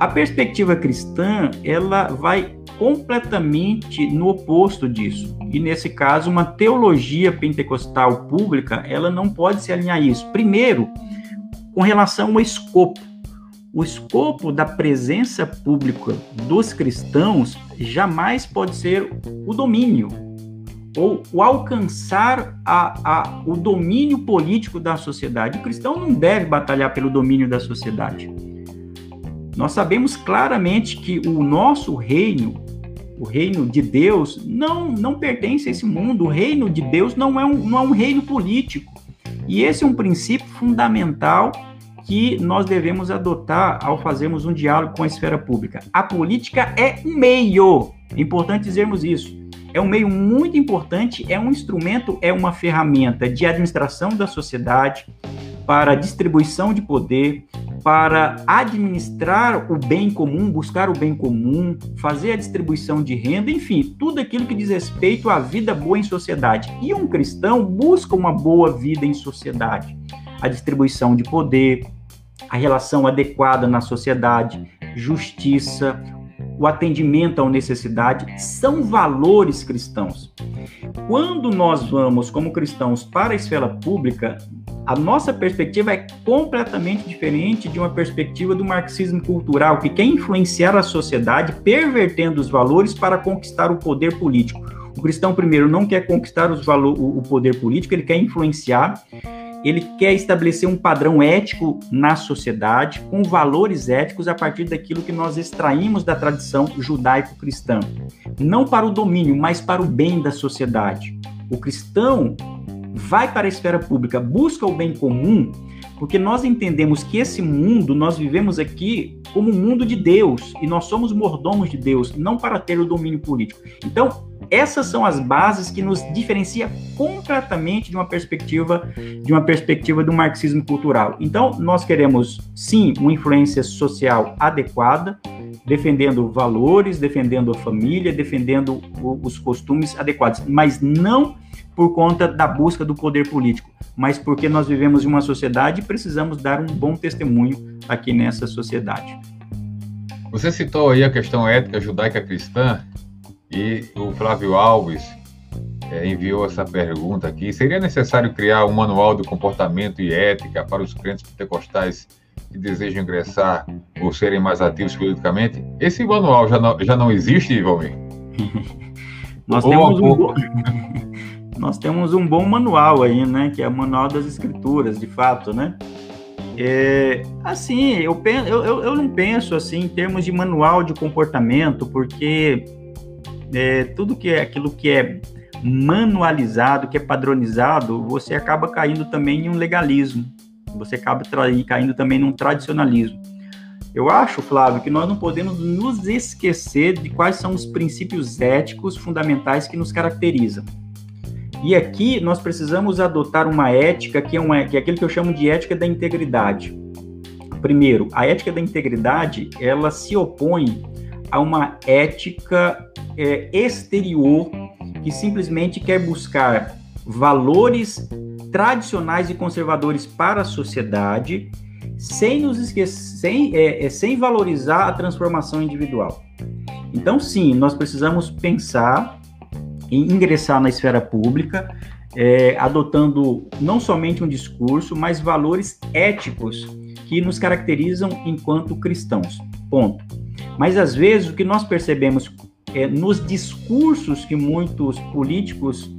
A perspectiva cristã, ela vai completamente no oposto disso. E nesse caso, uma teologia pentecostal pública, ela não pode se alinhar a isso. Primeiro, com relação ao escopo. O escopo da presença pública dos cristãos jamais pode ser o domínio ou o alcançar a, a, o domínio político da sociedade. O cristão não deve batalhar pelo domínio da sociedade. Nós sabemos claramente que o nosso reino, o reino de Deus, não, não pertence a esse mundo. O reino de Deus não é, um, não é um reino político. E esse é um princípio fundamental que nós devemos adotar ao fazermos um diálogo com a esfera pública. A política é um meio, é importante dizermos isso. É um meio muito importante, é um instrumento, é uma ferramenta de administração da sociedade, para distribuição de poder, para administrar o bem comum, buscar o bem comum, fazer a distribuição de renda, enfim, tudo aquilo que diz respeito à vida boa em sociedade. E um cristão busca uma boa vida em sociedade, a distribuição de poder, a relação adequada na sociedade, justiça, o atendimento à necessidade, são valores cristãos. Quando nós vamos, como cristãos, para a esfera pública, a nossa perspectiva é completamente diferente de uma perspectiva do marxismo cultural, que quer influenciar a sociedade, pervertendo os valores para conquistar o poder político. O cristão, primeiro, não quer conquistar os o poder político, ele quer influenciar ele quer estabelecer um padrão ético na sociedade, com valores éticos a partir daquilo que nós extraímos da tradição judaico-cristã. Não para o domínio, mas para o bem da sociedade. O cristão vai para a esfera pública, busca o bem comum, porque nós entendemos que esse mundo, nós vivemos aqui como um mundo de Deus, e nós somos mordomos de Deus, não para ter o domínio político. Então, essas são as bases que nos diferencia completamente de uma perspectiva de uma perspectiva do marxismo cultural. Então, nós queremos sim uma influência social adequada, defendendo valores, defendendo a família, defendendo os costumes adequados, mas não por conta da busca do poder político, mas porque nós vivemos em uma sociedade e precisamos dar um bom testemunho aqui nessa sociedade. Você citou aí a questão ética judaica cristã e o Flávio Alves é, enviou essa pergunta aqui. Seria necessário criar um manual de comportamento e ética para os crentes pentecostais que desejam ingressar ou serem mais ativos politicamente? Esse manual já não, já não existe, Valmir? *laughs* nós, temos um bom, *laughs* nós temos um bom manual aí, né? Que é o Manual das Escrituras, de fato, né? É, assim, eu, eu, eu não penso assim em termos de manual de comportamento, porque é, tudo que é aquilo que é manualizado, que é padronizado, você acaba caindo também em um legalismo. Você acaba caindo também num tradicionalismo. Eu acho, Flávio, que nós não podemos nos esquecer de quais são os princípios éticos fundamentais que nos caracterizam. E aqui nós precisamos adotar uma ética que é, uma, que é aquilo que eu chamo de ética da integridade. Primeiro, a ética da integridade ela se opõe a uma ética é, exterior que simplesmente quer buscar valores tradicionais e conservadores para a sociedade, sem nos esquecer, sem, é, é, sem valorizar a transformação individual. Então, sim, nós precisamos pensar em ingressar na esfera pública, é, adotando não somente um discurso, mas valores éticos que nos caracterizam enquanto cristãos. Ponto. Mas às vezes o que nós percebemos é, nos discursos que muitos políticos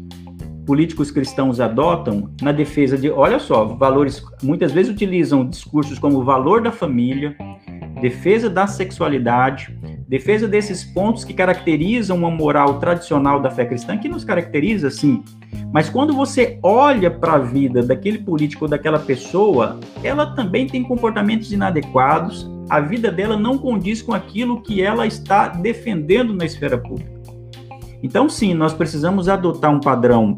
políticos cristãos adotam na defesa de, olha só, valores, muitas vezes utilizam discursos como o valor da família, defesa da sexualidade, defesa desses pontos que caracterizam uma moral tradicional da fé cristã, que nos caracteriza, sim. Mas quando você olha para a vida daquele político ou daquela pessoa, ela também tem comportamentos inadequados, a vida dela não condiz com aquilo que ela está defendendo na esfera pública. Então, sim, nós precisamos adotar um padrão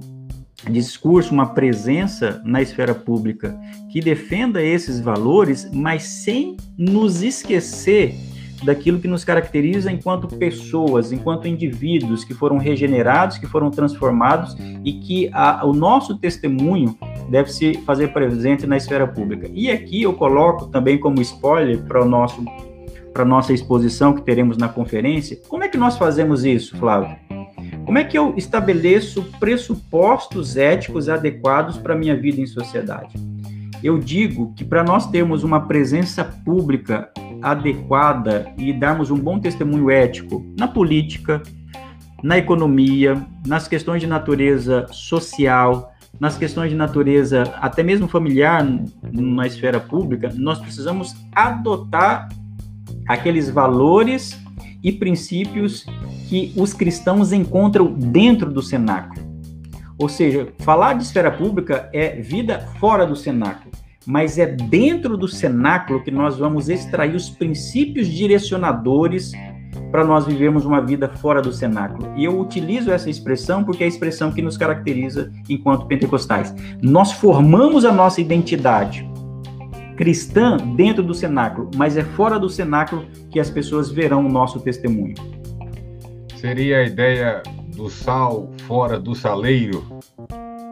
discurso, uma presença na esfera pública que defenda esses valores, mas sem nos esquecer daquilo que nos caracteriza enquanto pessoas, enquanto indivíduos que foram regenerados, que foram transformados e que a, o nosso testemunho deve se fazer presente na esfera pública. E aqui eu coloco também como spoiler para o nosso para nossa exposição que teremos na conferência. Como é que nós fazemos isso, Flávio? Como é que eu estabeleço pressupostos éticos adequados para a minha vida em sociedade? Eu digo que para nós termos uma presença pública adequada e darmos um bom testemunho ético na política, na economia, nas questões de natureza social, nas questões de natureza até mesmo familiar na esfera pública, nós precisamos adotar aqueles valores e princípios que os cristãos encontram dentro do cenáculo. Ou seja, falar de esfera pública é vida fora do cenáculo, mas é dentro do cenáculo que nós vamos extrair os princípios direcionadores para nós vivermos uma vida fora do cenáculo. E eu utilizo essa expressão porque é a expressão que nos caracteriza enquanto pentecostais. Nós formamos a nossa identidade cristã dentro do cenáculo, mas é fora do cenáculo que as pessoas verão o nosso testemunho. Seria a ideia do sal fora do saleiro?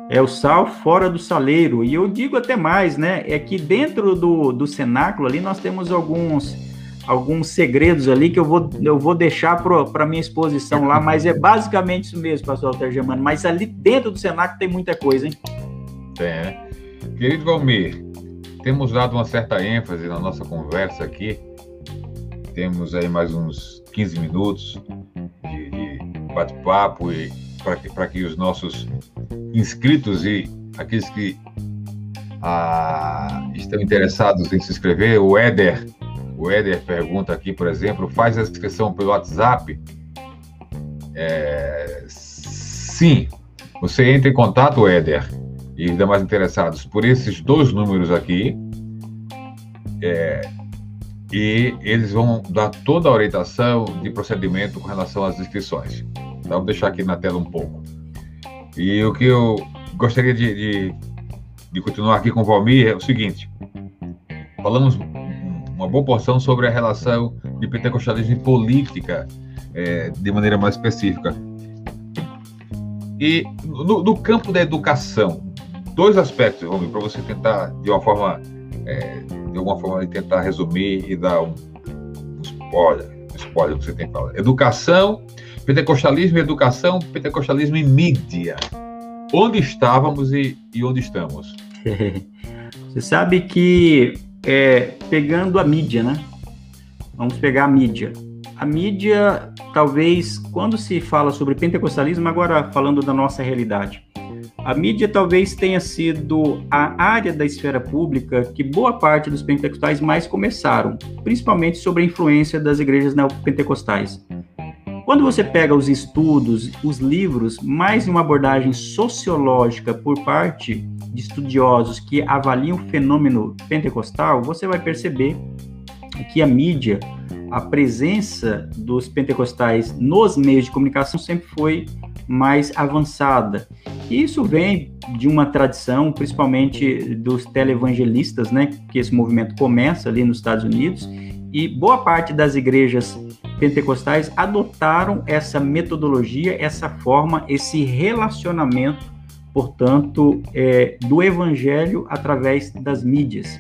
É o sal fora do saleiro. E eu digo até mais, né? É que dentro do, do cenáculo ali nós temos alguns alguns segredos ali que eu vou, eu vou deixar para minha exposição lá, mas é basicamente isso mesmo, pastor Alter Germano. Mas ali dentro do cenáculo tem muita coisa, hein? Tem, né? Querido Valmir, temos dado uma certa ênfase na nossa conversa aqui. Temos aí mais uns 15 minutos de, de bate-papo e para que, que os nossos inscritos e aqueles que ah, estão interessados em se inscrever, o Éder o Éder pergunta aqui, por exemplo, faz a inscrição pelo WhatsApp? É, sim. Você entra em contato, Éder, e demais interessados por esses dois números aqui. É, e eles vão dar toda a orientação de procedimento com relação às inscrições. Então, vou deixar aqui na tela um pouco. E o que eu gostaria de, de, de continuar aqui com o Valmir é o seguinte: falamos uma boa porção sobre a relação de pentecostalismo e política, é, de maneira mais específica. E no, no campo da educação, dois aspectos, Romeu, para você tentar, de uma forma, é, de alguma forma, tentar resumir e dar um, um spoiler, um spoiler que você tem falado. Educação, pentecostalismo e educação, pentecostalismo e mídia. Onde estávamos e, e onde estamos? *laughs* Você sabe que é, pegando a mídia, né? Vamos pegar a mídia. A mídia, talvez, quando se fala sobre pentecostalismo, agora falando da nossa realidade, a mídia talvez tenha sido a área da esfera pública que boa parte dos pentecostais mais começaram, principalmente sobre a influência das igrejas neopentecostais. Quando você pega os estudos, os livros, mais uma abordagem sociológica por parte de estudiosos que avaliam o fenômeno pentecostal, você vai perceber que a mídia, a presença dos pentecostais nos meios de comunicação sempre foi mais avançada. E isso vem de uma tradição, principalmente dos televangelistas, né, que esse movimento começa ali nos Estados Unidos, e boa parte das igrejas pentecostais adotaram essa metodologia, essa forma, esse relacionamento portanto, é, do evangelho através das mídias.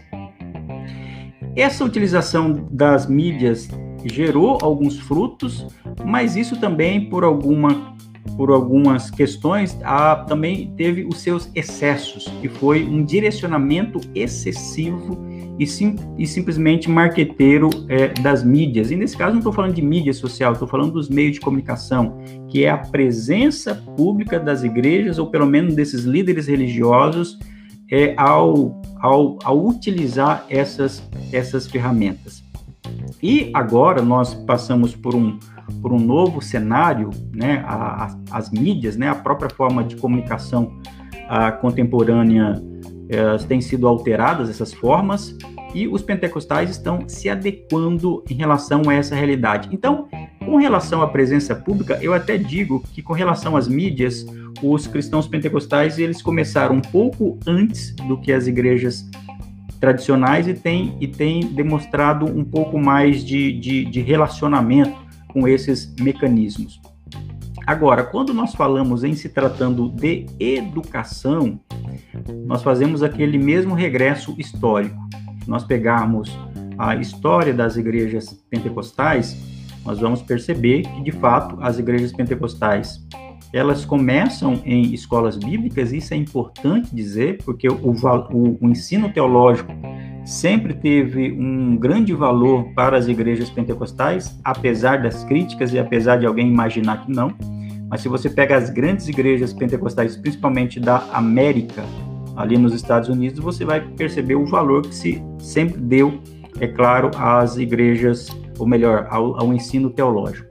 Essa utilização das mídias gerou alguns frutos, mas isso também, por, alguma, por algumas questões, a, também teve os seus excessos, que foi um direcionamento excessivo e, sim, e simplesmente marqueteiro é, das mídias. E nesse caso não estou falando de mídia social, estou falando dos meios de comunicação, que é a presença pública das igrejas, ou pelo menos desses líderes religiosos, é, ao, ao, ao utilizar essas, essas ferramentas. E agora nós passamos por um, por um novo cenário, né, a, a, as mídias, né, a própria forma de comunicação a, contemporânea elas têm sido alteradas essas formas e os pentecostais estão se adequando em relação a essa realidade. Então, com relação à presença pública, eu até digo que com relação às mídias, os cristãos pentecostais eles começaram um pouco antes do que as igrejas tradicionais e têm e tem demonstrado um pouco mais de, de, de relacionamento com esses mecanismos. Agora, quando nós falamos em se tratando de educação, nós fazemos aquele mesmo regresso histórico. Nós pegarmos a história das igrejas pentecostais, nós vamos perceber que, de fato, as igrejas pentecostais elas começam em escolas bíblicas, isso é importante dizer, porque o, o, o, ensino teológico sempre teve um grande valor para as igrejas pentecostais, apesar das críticas e apesar de alguém imaginar que não. Mas se você pega as grandes igrejas pentecostais, principalmente da América, ali nos Estados Unidos, você vai perceber o valor que se sempre deu, é claro, às igrejas, ou melhor, ao, ao ensino teológico.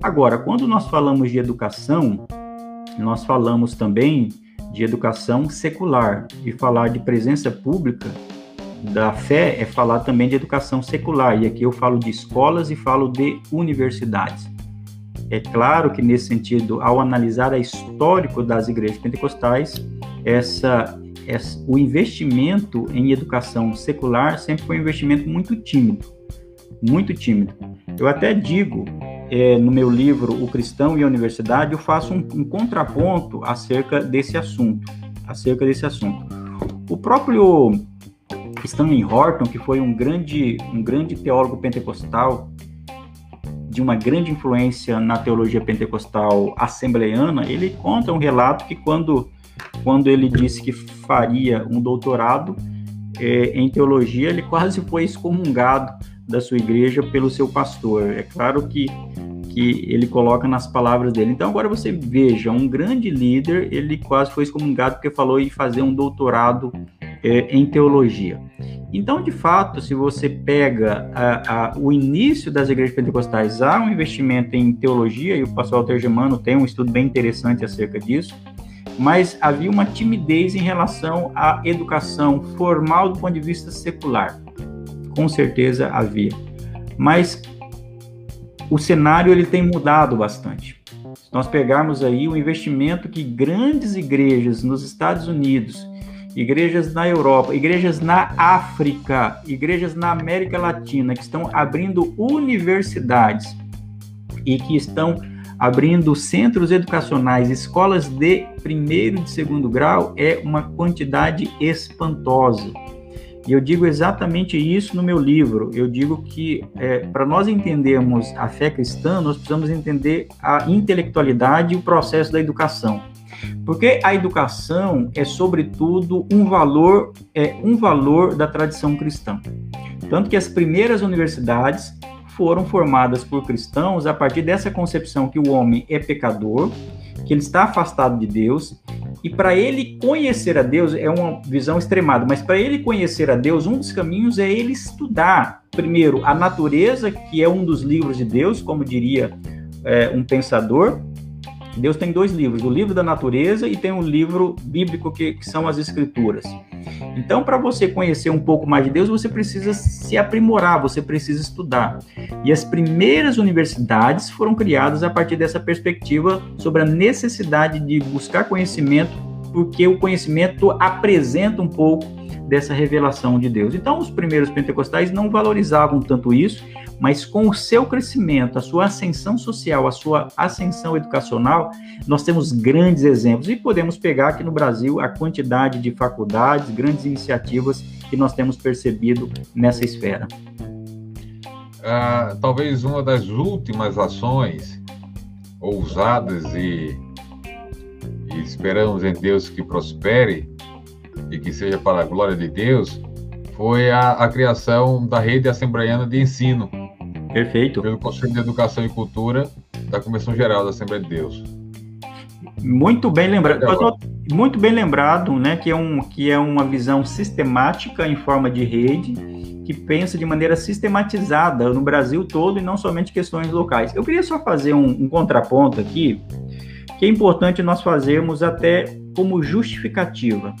Agora, quando nós falamos de educação, nós falamos também de educação secular. E falar de presença pública da fé é falar também de educação secular. E aqui eu falo de escolas e falo de universidades. É claro que, nesse sentido, ao analisar a histórico das igrejas pentecostais, essa, essa, o investimento em educação secular sempre foi um investimento muito tímido. Muito tímido. Eu até digo é, no meu livro O Cristão e a Universidade, eu faço um, um, contraponto acerca desse assunto, acerca desse assunto. O próprio Stanley Horton, que foi um grande, um grande teólogo pentecostal, de uma grande influência na teologia pentecostal assembleiana, ele conta um relato que quando, quando ele disse que faria um doutorado é, em teologia, ele *laughs* quase foi excomungado da sua igreja pelo seu pastor. É claro que que ele coloca nas palavras dele. Então agora você veja, um grande líder, ele quase foi excomungado porque falou em fazer um doutorado é, em teologia. Então, de fato, se você pega a, a, o início das igrejas pentecostais, há um investimento em teologia, e o pastor Walter Germano tem um estudo bem interessante acerca disso, mas havia uma timidez em relação à educação formal do ponto de vista secular. Com certeza havia. Mas o cenário ele tem mudado bastante. Se nós pegarmos aí o investimento que grandes igrejas nos Estados Unidos igrejas na Europa, igrejas na África, igrejas na América Latina que estão abrindo universidades e que estão abrindo centros educacionais, escolas de primeiro e de segundo grau, é uma quantidade espantosa. E eu digo exatamente isso no meu livro. Eu digo que é, para nós entendermos a fé cristã, nós precisamos entender a intelectualidade e o processo da educação. Porque a educação é, sobretudo, um valor, é um valor da tradição cristã. Tanto que as primeiras universidades foram formadas por cristãos a partir dessa concepção que o homem é pecador, que ele está afastado de Deus, e para ele conhecer a Deus é uma visão extremada, mas para ele conhecer a Deus, um dos caminhos é ele estudar, primeiro, a natureza, que é um dos livros de Deus, como diria é, um pensador, Deus tem dois livros, o livro da natureza e tem um livro bíblico que, que são as escrituras. Então, para você conhecer um pouco mais de Deus, você precisa se aprimorar, você precisa estudar. E as primeiras universidades foram criadas a partir dessa perspectiva sobre a necessidade de buscar conhecimento, porque o conhecimento apresenta um pouco dessa revelação de Deus. Então, os primeiros pentecostais não valorizavam tanto isso, mas com o seu crescimento, a sua ascensão social, a sua ascensão educacional, nós temos grandes exemplos e podemos pegar aqui no Brasil a quantidade de faculdades, grandes iniciativas que nós temos percebido nessa esfera. Ah, talvez uma das últimas ações ousadas e, e esperamos em Deus que prospere e que seja para a glória de Deus, foi a, a criação da rede assembleiana de ensino, Perfeito. Pelo Conselho de Educação e Cultura da Comissão Geral da Assembleia de Deus. Muito bem lembrado. Muito bem lembrado, né? Que é, um, que é uma visão sistemática em forma de rede, que pensa de maneira sistematizada no Brasil todo e não somente questões locais. Eu queria só fazer um, um contraponto aqui, que é importante nós fazermos até como justificativa.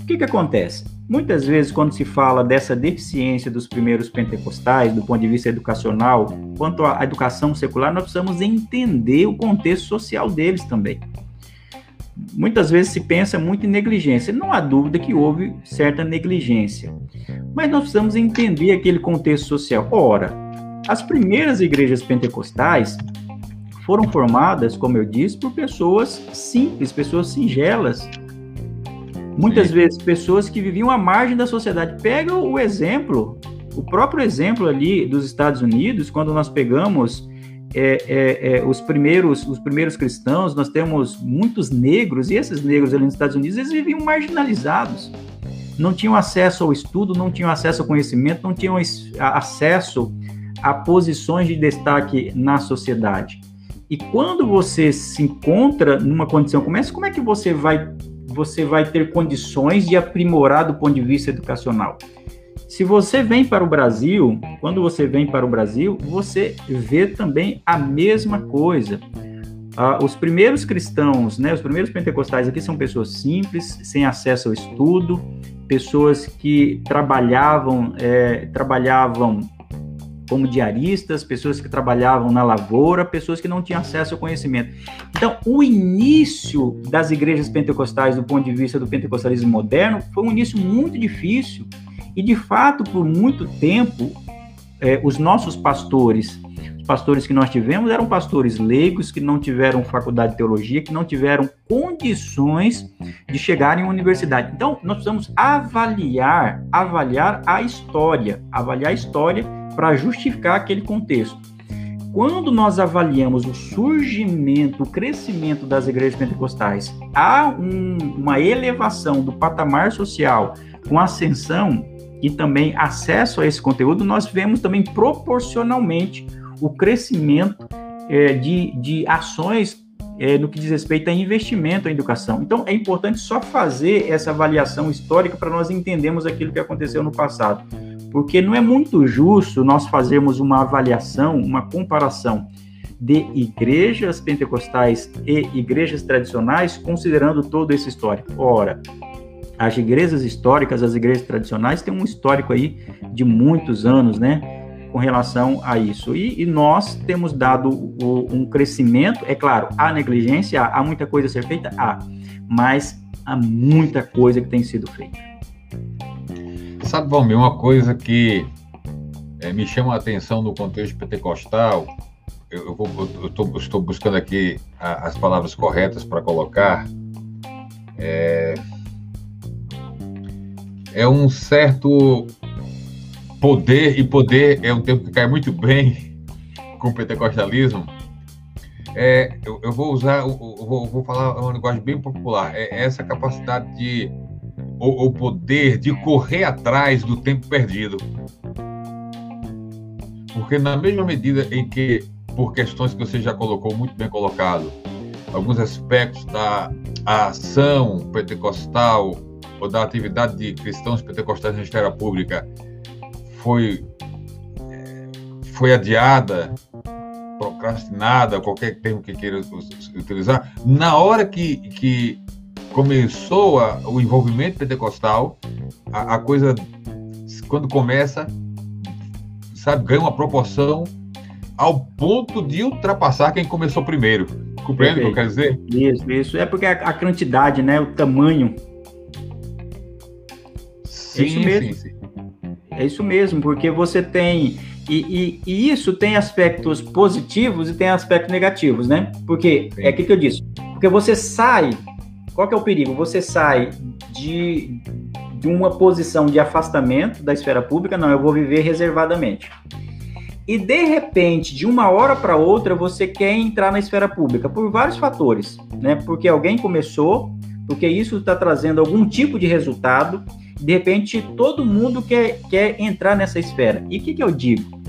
O que, que acontece? Muitas vezes, quando se fala dessa deficiência dos primeiros pentecostais, do ponto de vista educacional, quanto à educação secular, nós precisamos entender o contexto social deles também. Muitas vezes se pensa muito em negligência. Não há dúvida que houve certa negligência. Mas nós precisamos entender aquele contexto social. Ora, as primeiras igrejas pentecostais foram formadas, como eu disse, por pessoas simples, pessoas singelas, Muitas Sim. vezes, pessoas que viviam à margem da sociedade. Pega o exemplo O próprio exemplo ali dos Estados Unidos, quando nós pegamos é, é, é, os primeiros os primeiros cristãos, nós temos muitos negros, e esses negros ali nos Estados Unidos, eles viviam marginalizados. Não tinham acesso ao estudo, não tinham acesso ao conhecimento, não tinham acesso a posições de destaque na sociedade. E quando você se encontra numa condição como essa, como é que você vai você vai ter condições de aprimorar do ponto de vista educacional? Se você vem para o Brasil, quando você vem para o Brasil, você vê também a mesma coisa. Ah, os primeiros cristãos, né, os primeiros pentecostais aqui são pessoas simples, sem acesso ao estudo, pessoas que trabalhavam, é, trabalhavam como diaristas, pessoas que trabalhavam na lavoura, pessoas que não tinham acesso ao conhecimento. Então, o início das igrejas pentecostais, do ponto de vista do pentecostalismo moderno, foi um início muito difícil e, de fato, por muito tempo, é, os nossos pastores, os pastores que nós tivemos, eram pastores leigos, que não tiveram faculdade de teologia, que não tiveram condições de chegar em uma universidade. Então, nós precisamos avaliar, avaliar a história, avaliar a história para justificar aquele contexto. Quando nós avaliamos o surgimento, o crescimento das igrejas pentecostais, há um, uma elevação do patamar social com ascensão e também acesso a esse conteúdo, nós vemos também proporcionalmente o crescimento é, de, de ações é, no que diz respeito a investimento em educação. Então, é importante só fazer essa avaliação histórica para nós entendermos aquilo que aconteceu no passado. Porque não é muito justo nós fazermos uma avaliação, uma comparação de igrejas pentecostais e igrejas tradicionais, considerando todo esse histórico. Ora, as igrejas históricas, as igrejas tradicionais têm um histórico aí de muitos anos, né? Com relação a isso. E, e nós temos dado o, um crescimento, é claro, há negligência, há, há muita coisa a ser feita, há, mas há muita coisa que tem sido feita. Sabe, Valmir, uma coisa que é, me chama a atenção no contexto pentecostal, eu, eu, vou, eu, tô, eu estou buscando aqui a, as palavras corretas para colocar, é, é um certo poder, e poder é um termo que cai muito bem *laughs* com o pentecostalismo. É, eu, eu, vou usar, eu vou, vou falar uma linguagem bem popular, é essa capacidade de, o, o poder de correr atrás do tempo perdido. Porque na mesma medida em que, por questões que você já colocou muito bem colocado, alguns aspectos da ação pentecostal ou da atividade de cristãos pentecostais na esfera pública foi, foi adiada, procrastinada, qualquer termo que queira utilizar, na hora que, que começou a, o envolvimento pentecostal, a, a, coisa, quando começa, sabe, ganha uma proporção ao ponto de ultrapassar quem começou primeiro. Compreende o que eu quero dizer? Isso, isso. É porque a, a quantidade, né, o tamanho Sim, é isso mesmo. Sim, sim. É isso mesmo, porque você tem. E, e, e, isso tem aspectos positivos e tem aspectos negativos, né? Porque é aquilo que eu disse. Porque você sai. Qual que é o perigo? Você sai de, de uma posição de afastamento da esfera pública, não, eu vou viver reservadamente. E de repente, de uma hora para outra, você quer entrar na esfera pública por vários fatores, né? Porque alguém começou, porque isso está trazendo algum tipo de resultado, de repente todo mundo quer, quer entrar nessa esfera. E o que, que eu digo?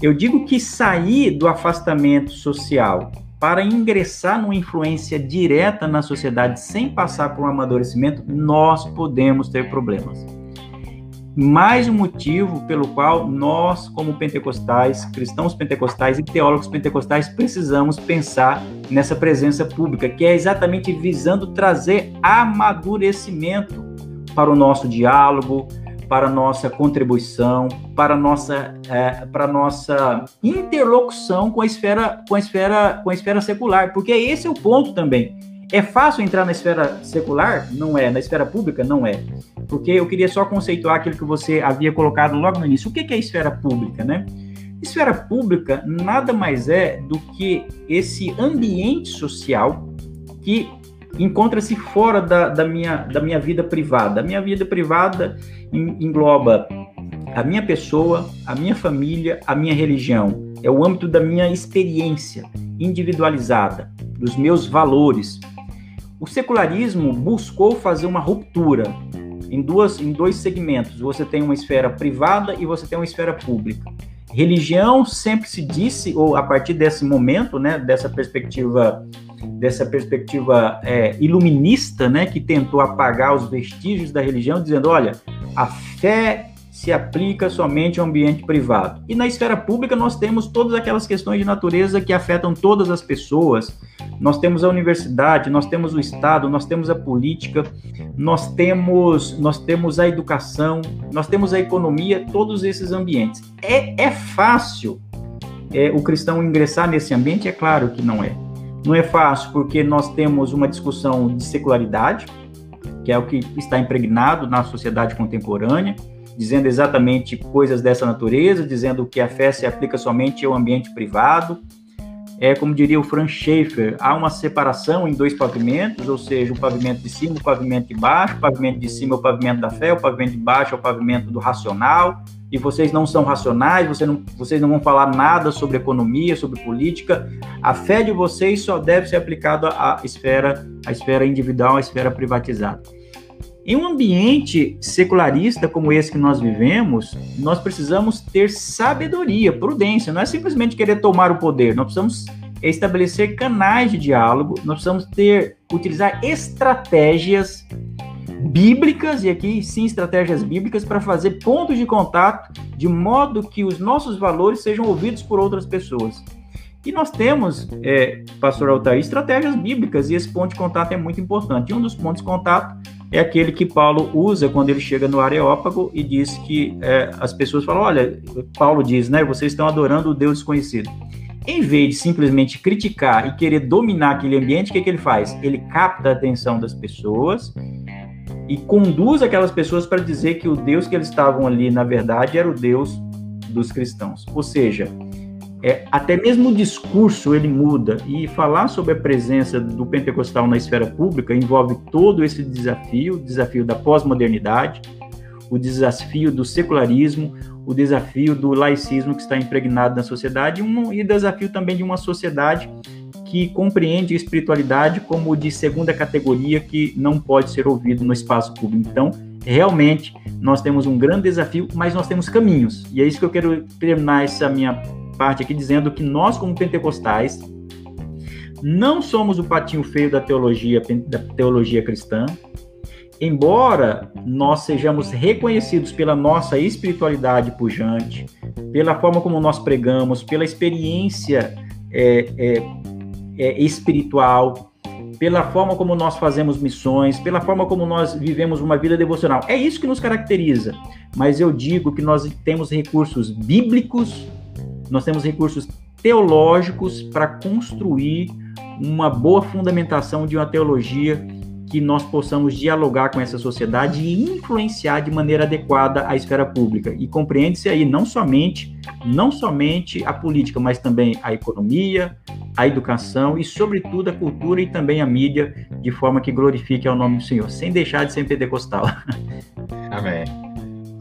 Eu digo que sair do afastamento social para ingressar numa influência direta na sociedade sem passar por um amadurecimento, nós podemos ter problemas. Mais um motivo pelo qual nós, como pentecostais, cristãos pentecostais e teólogos pentecostais, precisamos pensar nessa presença pública, que é exatamente visando trazer amadurecimento para o nosso diálogo, para nossa contribuição, para nossa, é, para nossa interlocução com a esfera, com a esfera, com a esfera secular, porque esse é o ponto também. É fácil entrar na esfera secular? Não é. Na esfera pública? Não é. Porque eu queria só conceituar aquilo que você havia colocado logo no início. O que é a esfera pública, né? Esfera pública nada mais é do que esse ambiente social que encontra-se fora da, da, minha, da minha vida privada. A minha vida privada engloba a minha pessoa, a minha família, a minha religião. É o âmbito da minha experiência individualizada, dos meus valores. O secularismo buscou fazer uma ruptura em, duas, em dois segmentos. Você tem uma esfera privada e você tem uma esfera pública. Religião sempre se disse, ou a partir desse momento, né, dessa perspectiva dessa perspectiva é, iluminista, né, que tentou apagar os vestígios da religião, dizendo, olha, a fé se aplica somente ao ambiente privado. E na esfera pública nós temos todas aquelas questões de natureza que afetam todas as pessoas. Nós temos a universidade, nós temos o Estado, nós temos a política, nós temos, nós temos a educação, nós temos a economia, todos esses ambientes. É, é fácil é, o cristão ingressar nesse ambiente? É claro que não é. Não é fácil porque nós temos uma discussão de secularidade, que é o que está impregnado na sociedade contemporânea dizendo exatamente coisas dessa natureza, dizendo que a fé se aplica somente ao ambiente privado. É como diria o Frank Schaeffer, há uma separação em dois pavimentos, ou seja, o pavimento de cima o pavimento de baixo. O pavimento de cima é o pavimento da fé, o pavimento de baixo é o pavimento do racional. E vocês não são racionais, vocês não, vocês não vão falar nada sobre economia, sobre política. A fé de vocês só deve ser aplicada à esfera, à esfera individual, à esfera privatizada. Em um ambiente secularista como esse que nós vivemos, nós precisamos ter sabedoria, prudência, não é simplesmente querer tomar o poder, nós precisamos estabelecer canais de diálogo, nós precisamos ter utilizar estratégias bíblicas e aqui sim estratégias bíblicas para fazer pontos de contato de modo que os nossos valores sejam ouvidos por outras pessoas. E nós temos, é, pastor Altair, estratégias bíblicas e esse ponto de contato é muito importante. E um dos pontos de contato é aquele que Paulo usa quando ele chega no Areópago e diz que é, as pessoas falam: olha, Paulo diz, né? Vocês estão adorando o Deus desconhecido. Em vez de simplesmente criticar e querer dominar aquele ambiente, o que, que ele faz? Ele capta a atenção das pessoas e conduz aquelas pessoas para dizer que o Deus que eles estavam ali, na verdade, era o Deus dos cristãos. Ou seja, é, até mesmo o discurso ele muda e falar sobre a presença do pentecostal na esfera pública envolve todo esse desafio, desafio da pós-modernidade, o desafio do secularismo, o desafio do laicismo que está impregnado na sociedade um, e desafio também de uma sociedade que compreende a espiritualidade como de segunda categoria que não pode ser ouvido no espaço público. Então, realmente, nós temos um grande desafio, mas nós temos caminhos. E é isso que eu quero terminar essa minha parte aqui dizendo que nós, como pentecostais, não somos o patinho feio da teologia, da teologia cristã, embora nós sejamos reconhecidos pela nossa espiritualidade pujante, pela forma como nós pregamos, pela experiência é, é, é, espiritual, pela forma como nós fazemos missões, pela forma como nós vivemos uma vida devocional. É isso que nos caracteriza. Mas eu digo que nós temos recursos bíblicos nós temos recursos teológicos para construir uma boa fundamentação de uma teologia que nós possamos dialogar com essa sociedade e influenciar de maneira adequada a esfera pública. E compreende-se aí não somente, não somente a política, mas também a economia, a educação e, sobretudo, a cultura e também a mídia, de forma que glorifique ao nome do Senhor, sem deixar de ser pentecostal. *laughs* Amém.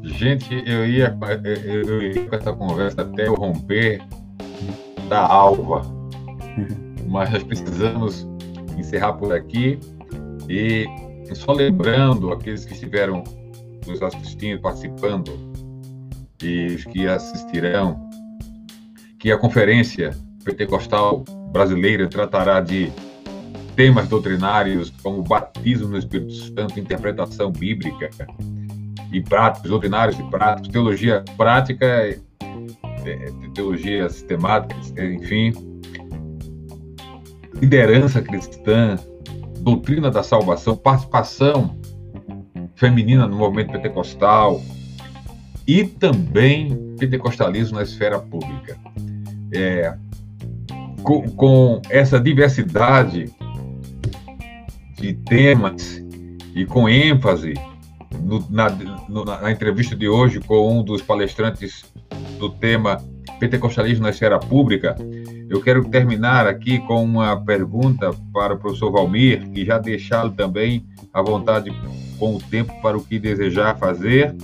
Gente, eu ia, eu ia com essa conversa até o romper da alva, *laughs* mas nós precisamos encerrar por aqui e só lembrando aqueles que estiveram nos assistindo, participando e os que assistirão, que a conferência pentecostal brasileira tratará de temas doutrinários como batismo no Espírito Santo, interpretação bíblica, e práticos, doutrinários e práticos, teologia prática, é, teologia sistemática, enfim, liderança cristã, doutrina da salvação, participação feminina no movimento pentecostal e também pentecostalismo na esfera pública. É, com, com essa diversidade de temas e com ênfase no, na, no, na, entrevista de hoje com um dos palestrantes do tema Pentecostalismo na Esfera Pública, eu quero terminar aqui com uma pergunta para o professor Valmir e já deixá-lo também à vontade com o tempo para o que desejar fazer.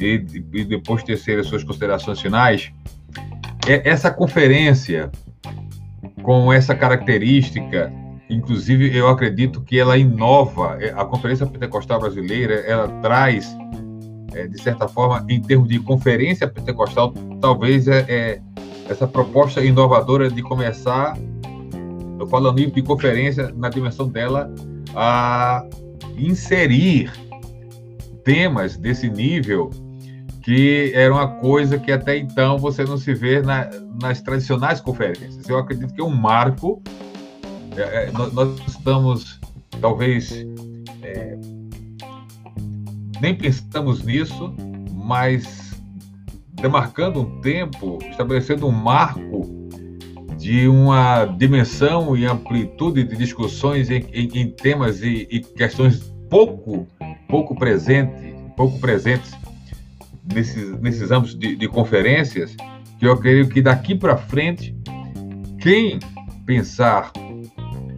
e, e depois tecer as suas considerações finais, é essa conferência com essa característica, inclusive eu acredito que ela inova, é, a Conferência Pentecostal Brasileira, ela traz, é, de certa forma, em termos de conferência pentecostal, talvez é, é essa proposta inovadora de começar, eu falo nível de conferência, na dimensão dela, a inserir temas desse nível que era uma coisa que até então você não se vê na, nas tradicionais conferências. Eu acredito que é um marco. É, é nós, nós, estamos, talvez, é, nem pensamos nisso, mas demarcando um tempo, estabelecendo um marco de uma dimensão e amplitude de discussões em, em, em temas e, e, questões pouco pouco presente, pouco presentes nesses, nesses âmbitos de, de conferências, que eu creio que daqui para frente, quem pensar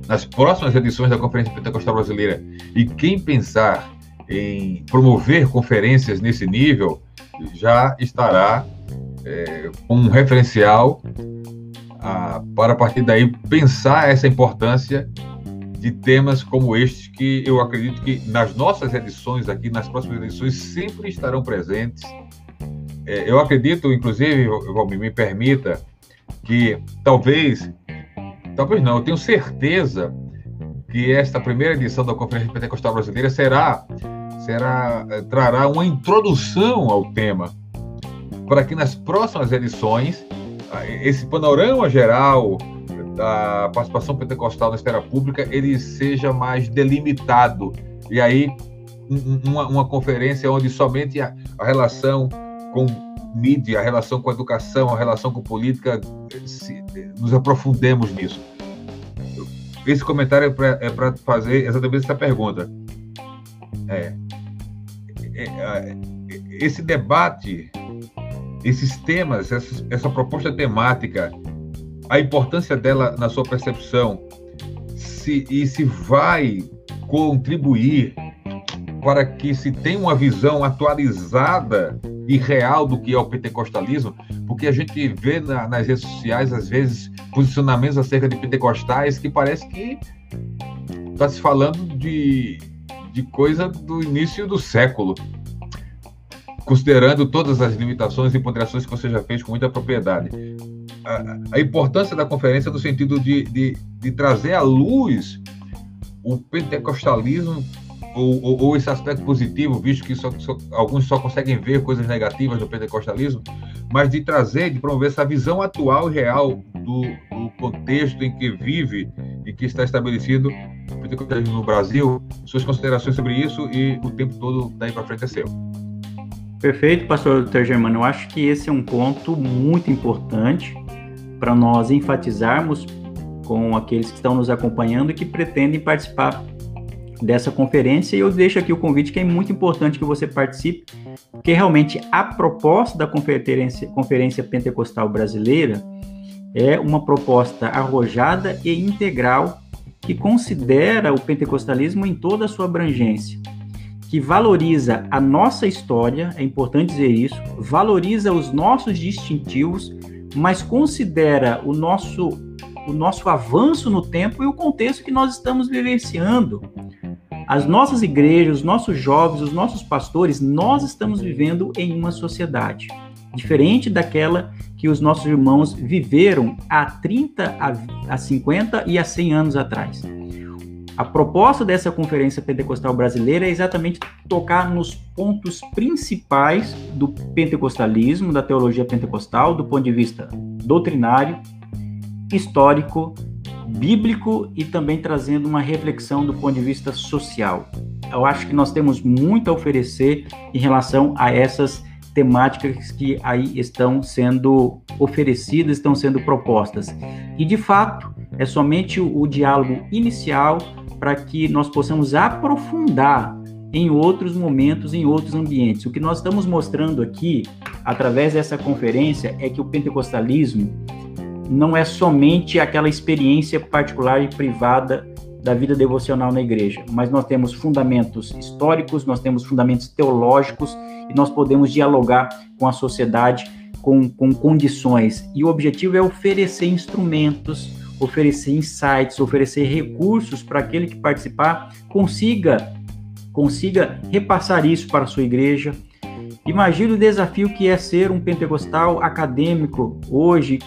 nas próximas edições da Conferência Pentecostal Brasileira e quem pensar em promover conferências nesse nível já estará é, com um referencial a, para a partir daí pensar essa importância de temas como este que eu acredito que nas nossas edições aqui, nas próximas edições, sempre estarão presentes. É, eu acredito, inclusive, Valmir, me permita, que talvez, talvez não, eu tenho certeza que esta primeira edição da Conferência Pentecostal Brasileira será, será é, trará uma introdução ao tema, para que nas próximas edições esse panorama geral da participação pentecostal na esfera pública ele seja mais delimitado. E aí, uma, uma conferência onde somente a, a, relação com mídia, a relação com a educação, a relação com política, se, nos aprofundemos nisso. Esse comentário é para é fazer exatamente essa pergunta. É, esse debate, esses temas, essa, essa proposta temática a importância dela na sua percepção se, e se vai contribuir para que se tenha uma visão atualizada e real do que é o pentecostalismo, porque a gente vê na, nas redes sociais, às vezes, posicionamentos acerca de pentecostais que parece que está se falando de, de coisa do início do século considerando todas as limitações e ponderações que você já fez com muita propriedade. A, a importância da conferência no sentido de, de, de, trazer à luz o pentecostalismo ou, ou, ou esse aspecto positivo, visto que só, só, alguns só conseguem ver coisas negativas do pentecostalismo, mas de trazer, de promover essa visão atual e real do, do contexto em que vive e que está estabelecido o pentecostalismo no Brasil. Suas considerações sobre isso e o tempo todo daí para frente é seu. Perfeito, pastor Dr. Germano. Eu acho que esse é um ponto muito importante para nós enfatizarmos com aqueles que estão nos acompanhando e que pretendem participar dessa conferência. E eu deixo aqui o convite que é muito importante que você participe, porque realmente a proposta da Conferência, Conferência Pentecostal Brasileira é uma proposta arrojada e integral que considera o pentecostalismo em toda a sua abrangência que valoriza a nossa história, é importante dizer isso, valoriza os nossos distintivos, mas considera o nosso o nosso avanço no tempo e o contexto que nós estamos vivenciando. As nossas igrejas, os nossos jovens, os nossos pastores, nós estamos vivendo em uma sociedade diferente daquela que os nossos irmãos viveram há 30, a 50 e há 100 anos atrás. A proposta dessa Conferência Pentecostal Brasileira é exatamente tocar nos pontos principais do pentecostalismo, da teologia pentecostal, do ponto de vista doutrinário, histórico, bíblico e também trazendo uma reflexão do ponto de vista social. Eu acho que nós temos muito a oferecer em relação a essas temáticas que aí estão sendo oferecidas, estão sendo propostas. E de fato, é somente o, diálogo inicial para que nós possamos aprofundar em outros momentos, em outros ambientes. O que nós estamos mostrando aqui, através dessa conferência, é que o pentecostalismo não é somente aquela experiência particular e privada da vida devocional na igreja, mas nós temos fundamentos históricos, nós temos fundamentos teológicos e nós podemos dialogar com a sociedade com, com condições. E o objetivo é oferecer instrumentos, oferecer insights, oferecer recursos para aquele que participar consiga consiga repassar isso para a sua igreja. Imagine o desafio que é ser um pentecostal acadêmico hoje,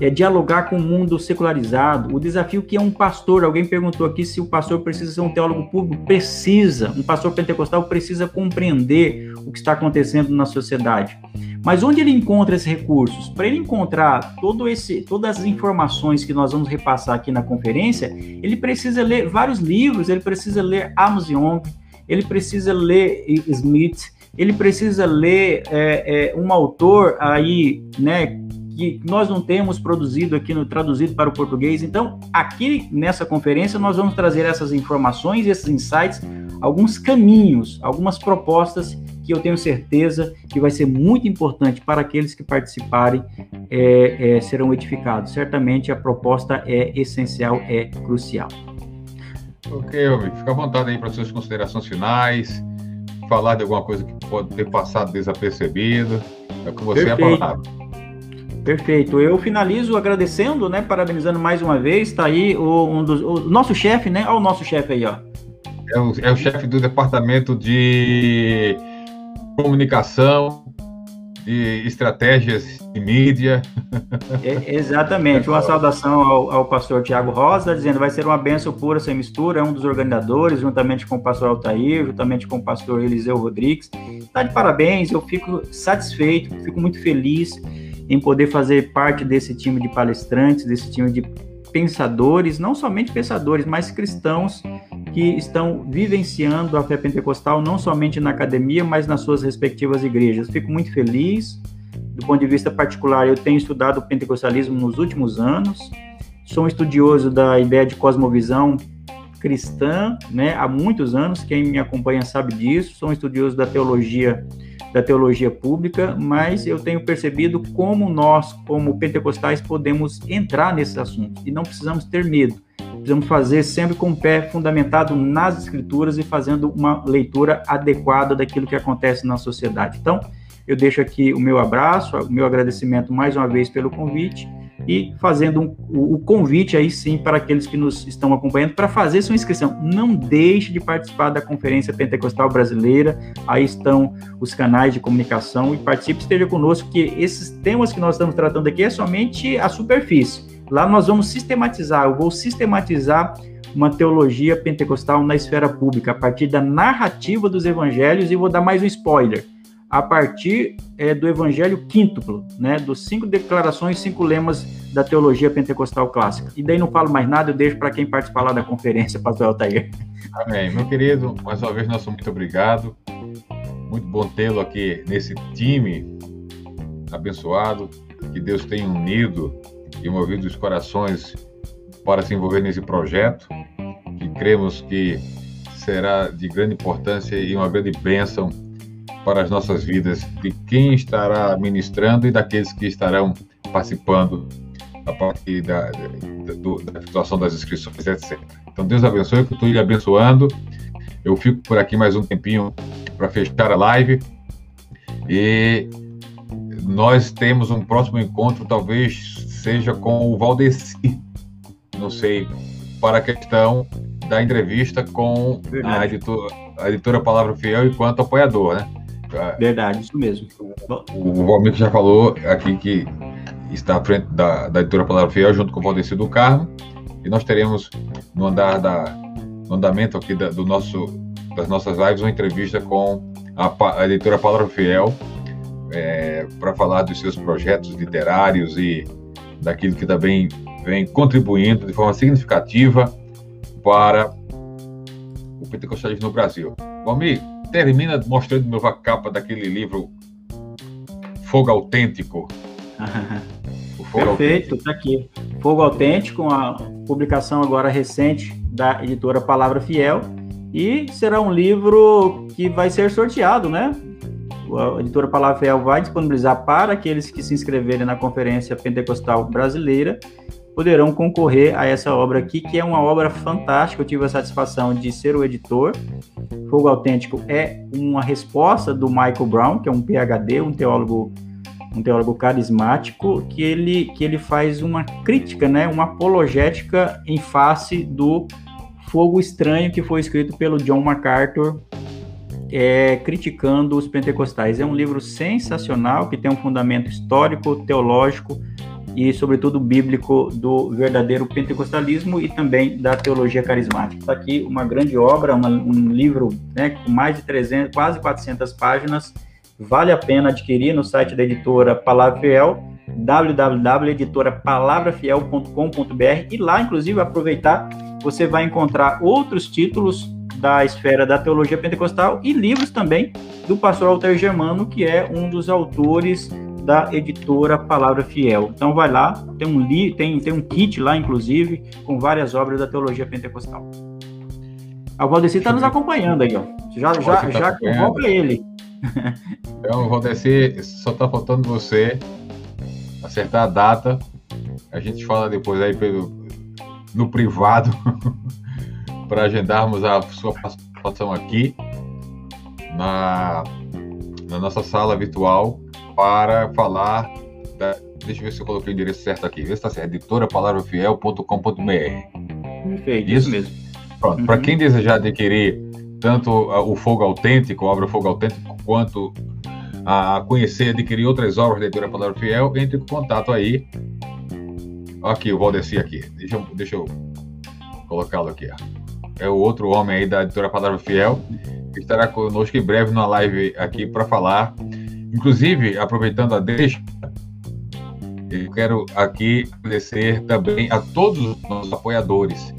é dialogar com o mundo secularizado. O desafio que é um pastor. Alguém perguntou aqui se o pastor precisa ser um teólogo público. Precisa. Um pastor pentecostal precisa compreender o que está acontecendo na sociedade. Mas onde ele encontra esses recursos? Para ele encontrar todo esse, todas as informações que nós vamos repassar aqui na conferência, ele precisa ler vários livros, ele precisa ler Amos Young, ele precisa ler Smith, ele precisa ler é, é, um autor aí, né, que nós não temos produzido aqui no traduzido para o português. Então, aqui nessa conferência nós vamos trazer essas informações, esses insights, alguns caminhos, algumas propostas que eu tenho certeza que vai ser muito importante para aqueles que participarem é, é, serão edificados. Certamente a proposta é essencial, é crucial. Ok, amigo. Fica à vontade aí para suas considerações finais, falar de alguma coisa que pode ter passado desapercebido. É com você Perfeito. a palavra. Perfeito. Eu finalizo agradecendo, né? Parabenizando mais uma vez. Está aí o, um dos, o nosso chefe, né? Olha o nosso chefe aí, ó. É o, é o chefe do departamento de comunicação, de estratégias de mídia. É, exatamente. Uma saudação ao, ao pastor Tiago Rosa, dizendo vai ser uma benção pura sem mistura, é um dos organizadores, juntamente com o pastor Altair, juntamente com o pastor Eliseu Rodrigues. Está de parabéns, eu fico satisfeito, fico muito feliz em poder fazer parte desse time de palestrantes, desse time de pensadores, não somente pensadores, mas cristãos que estão vivenciando a fé pentecostal não somente na academia, mas nas suas respectivas igrejas. Fico muito feliz. Do ponto de vista particular, eu tenho estudado o pentecostalismo nos últimos anos. Sou um estudioso da ideia de cosmovisão cristã, né, há muitos anos. Quem me acompanha sabe disso. Sou um estudioso da teologia da teologia pública, mas eu tenho percebido como nós, como pentecostais, podemos entrar nesse assunto e não precisamos ter medo. Precisamos fazer sempre com o pé fundamentado nas escrituras e fazendo uma leitura adequada daquilo que acontece na sociedade. Então, eu deixo aqui o meu abraço, o meu agradecimento mais uma vez pelo convite e fazendo um, o, o, convite aí sim para aqueles que nos estão acompanhando para fazer sua inscrição. Não deixe de participar da Conferência Pentecostal Brasileira, aí estão os canais de comunicação e participe, esteja conosco, que esses temas que nós estamos tratando aqui é somente a superfície. Lá nós vamos sistematizar, eu vou sistematizar uma teologia pentecostal na esfera pública, a partir da narrativa dos evangelhos, e vou dar mais um spoiler a partir é, do Evangelho quíntuplo, né, dos cinco declarações, cinco lemas da teologia pentecostal clássica. E daí não falo mais nada, eu deixo para quem participar lá da conferência, *laughs* pastor Altair. Amém. Meu querido, mais uma vez, nosso muito obrigado. Muito bom tê-lo aqui nesse time abençoado, que Deus tenha unido e movido os corações para se envolver nesse projeto, que cremos que será de grande importância e uma grande bênção para as nossas vidas de quem estará ministrando e daqueles que estarão participando a partir da, da, da situação das inscrições, etc. Então, Deus abençoe, que eu estou lhe abençoando. Eu fico por aqui mais um tempinho para fechar a live. E nós temos um próximo encontro, talvez seja com o Valdeci, não sei, para a questão da entrevista com a editora, a editora Palavra Fiel enquanto apoiador, né? Verdade, isso mesmo. O Valmir já falou aqui que está à frente da, da editora Palavra Fiel, junto com o Valdeci do Carmo, e nós teremos no andar da, no andamento aqui da, do nosso, das nossas lives uma entrevista com a, a editora Palavra Fiel é, para falar dos seus projetos literários e daquilo que também vem contribuindo de forma significativa para o pentecostalismo no Brasil. Valmir, termina mostrando de novo a capa daquele livro Fogo Autêntico. Fogo Perfeito, está aqui. Fogo Autêntico, uma publicação agora recente da editora Palavra Fiel. E será um livro que vai ser sorteado, né? A editora Palavra Fiel vai disponibilizar para aqueles que se inscreverem na Conferência Pentecostal Brasileira poderão concorrer a essa obra aqui, que é uma obra fantástica. Eu tive a satisfação de ser o editor. Fogo Autêntico é uma resposta do Michael Brown, que é um PhD, um teólogo um teólogo carismático, que ele, que ele faz uma crítica, né, uma apologética em face do Fogo Estranho, que foi escrito pelo John MacArthur, é, criticando os pentecostais. É um livro sensacional, que tem um fundamento histórico, teológico, e, sobretudo, bíblico do verdadeiro pentecostalismo e também da teologia carismática. Está aqui uma grande obra, uma, um livro né, com mais de 300, quase 400 páginas. Vale a pena adquirir no site da editora Palavra Fiel, www.editorapalavrafiel.com.br e lá, inclusive, aproveitar, você vai encontrar outros títulos da esfera da teologia pentecostal e livros também do pastor Alter Germano, que é um dos autores da editora Palavra Fiel. Então vai lá, tem um li, tem, tem um kit lá, inclusive, com várias obras da teologia pentecostal. A Valdeci está nos acompanhando aí, ó. Já, já, tá já convoca ele. *laughs* Então, Valdeci, só está faltando você acertar a data. A gente fala depois aí pelo, no privado *laughs* para agendarmos a sua participação aqui na, na nossa sala virtual para falar da, deixa eu ver se eu coloquei o endereço certo aqui. Vê se está certo. Editorapalabrafiel.com.br. Perfeito, isso mesmo. Pronto. Uhum. Para quem desejar adquirir tanto o Fogo Autêntico, a obra Fogo Autêntico, quanto a conhecer e adquirir outras obras da Editora Palavra Fiel, entre em contato aí. Aqui, o Valdeci aqui. Deixa eu, deixa eu colocá-lo aqui. É o outro homem aí da Editora Palavra Fiel, que estará conosco em breve numa live aqui para falar Inclusive, aproveitando a deixa, eu quero aqui agradecer também a todos os nossos apoiadores.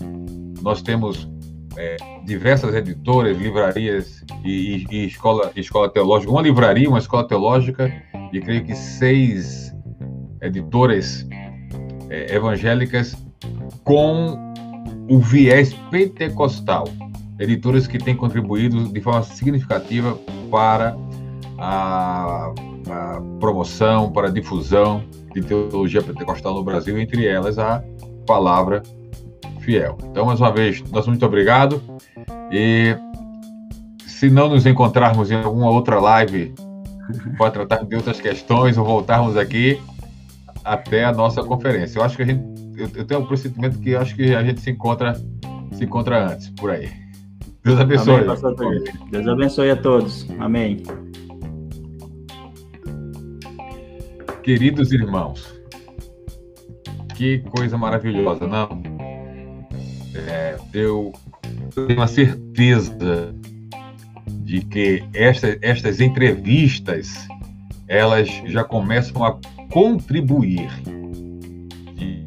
Nós temos é, diversas editoras, livrarias e, e, escola, escola teológica, uma livraria, uma escola teológica e creio que seis editoras é, evangélicas com o viés pentecostal. Editoras que têm contribuído de forma significativa para a, a promoção, para a difusão de teologia pentecostal no Brasil, entre elas a palavra fiel. Então, mais uma vez, nosso muito obrigado. E se não nos encontrarmos em alguma outra live para tratar de outras questões ou voltarmos aqui até a nossa conferência. Eu acho que a gente, eu, tenho um pressentimento que acho que a gente se encontra, se encontra antes por aí. Deus abençoe. Amém, Deus abençoe a todos. Amém. Queridos irmãos, que coisa maravilhosa, não? É, eu tenho a certeza de que esta, estas entrevistas elas já começam a contribuir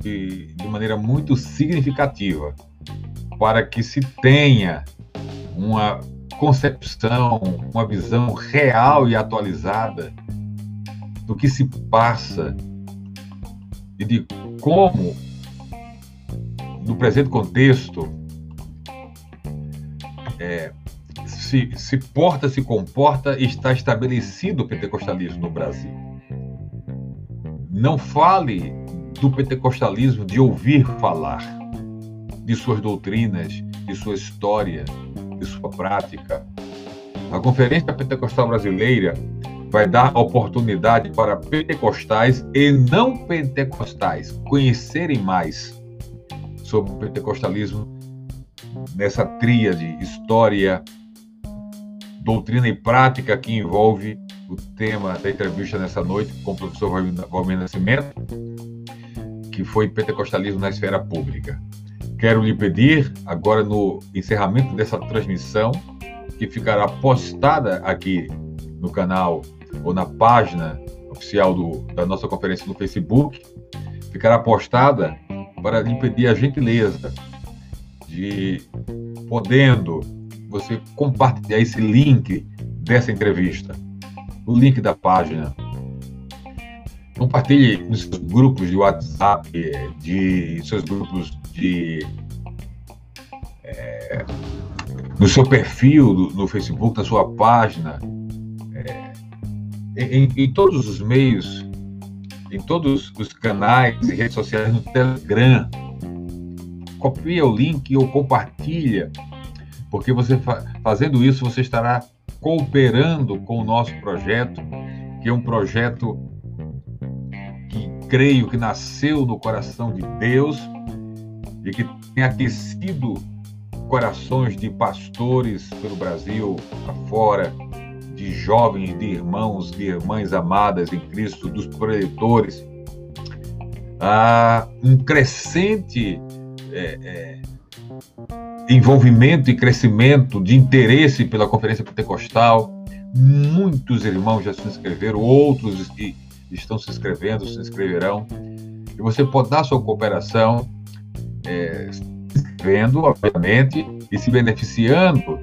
de, de maneira muito significativa para que se tenha uma concepção, uma visão real e atualizada do que se passa e de como, no presente contexto, é, se, se porta, se comporta e está estabelecido o pentecostalismo no Brasil. Não fale do pentecostalismo de ouvir falar, de suas doutrinas, de sua história, de sua prática. A Conferência Pentecostal Brasileira vai dar oportunidade para pentecostais e não pentecostais conhecerem mais sobre o pentecostalismo nessa tríade história, doutrina e prática que envolve o tema da entrevista nessa noite com o professor Valmir Nascimento, que foi pentecostalismo na esfera pública. Quero lhe pedir, agora no encerramento dessa transmissão, que ficará postada aqui no canal ou na página oficial do, da nossa conferência no Facebook, ficará postada para lhe pedir a gentileza de, podendo, você compartilhar esse link dessa entrevista, o link da página. Compartilhe nos seus grupos de WhatsApp, de seus grupos de. É, no seu perfil do, no Facebook, na sua página, em, em todos os meios em todos os canais e redes sociais no Telegram. Copia o link ou compartilha, porque você fazendo isso você estará cooperando com o nosso projeto, que é um projeto que creio que nasceu no coração de Deus e que tem aquecido corações de pastores pelo Brasil afora, de jovens, de irmãos, de irmãs amadas em Cristo, dos proletores. Há um crescente é, é, envolvimento e crescimento de interesse pela Conferência Pentecostal. Muitos irmãos já se inscreveram, outros que estão se inscrevendo, se inscreverão. E você pode dar sua cooperação, é, se inscrevendo, obviamente, e se beneficiando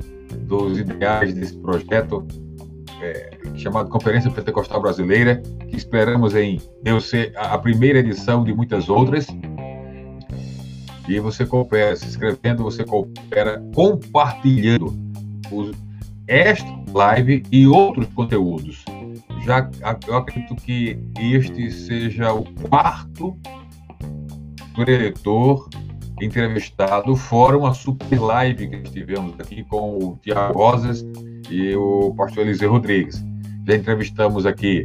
dos ideais desse projeto é, chamado Conferência Pentecostal Brasileira, que esperamos em Deus ser a primeira edição de muitas outras. E você coopera, se inscrevendo, você coopera compartilhando os, esta live e outros conteúdos. Já eu acredito que este seja o quarto preletor entrevistado, fora uma super live que estivemos aqui com o Tiago Rosas e o pastor Eliseu Rodrigues. Já entrevistamos aqui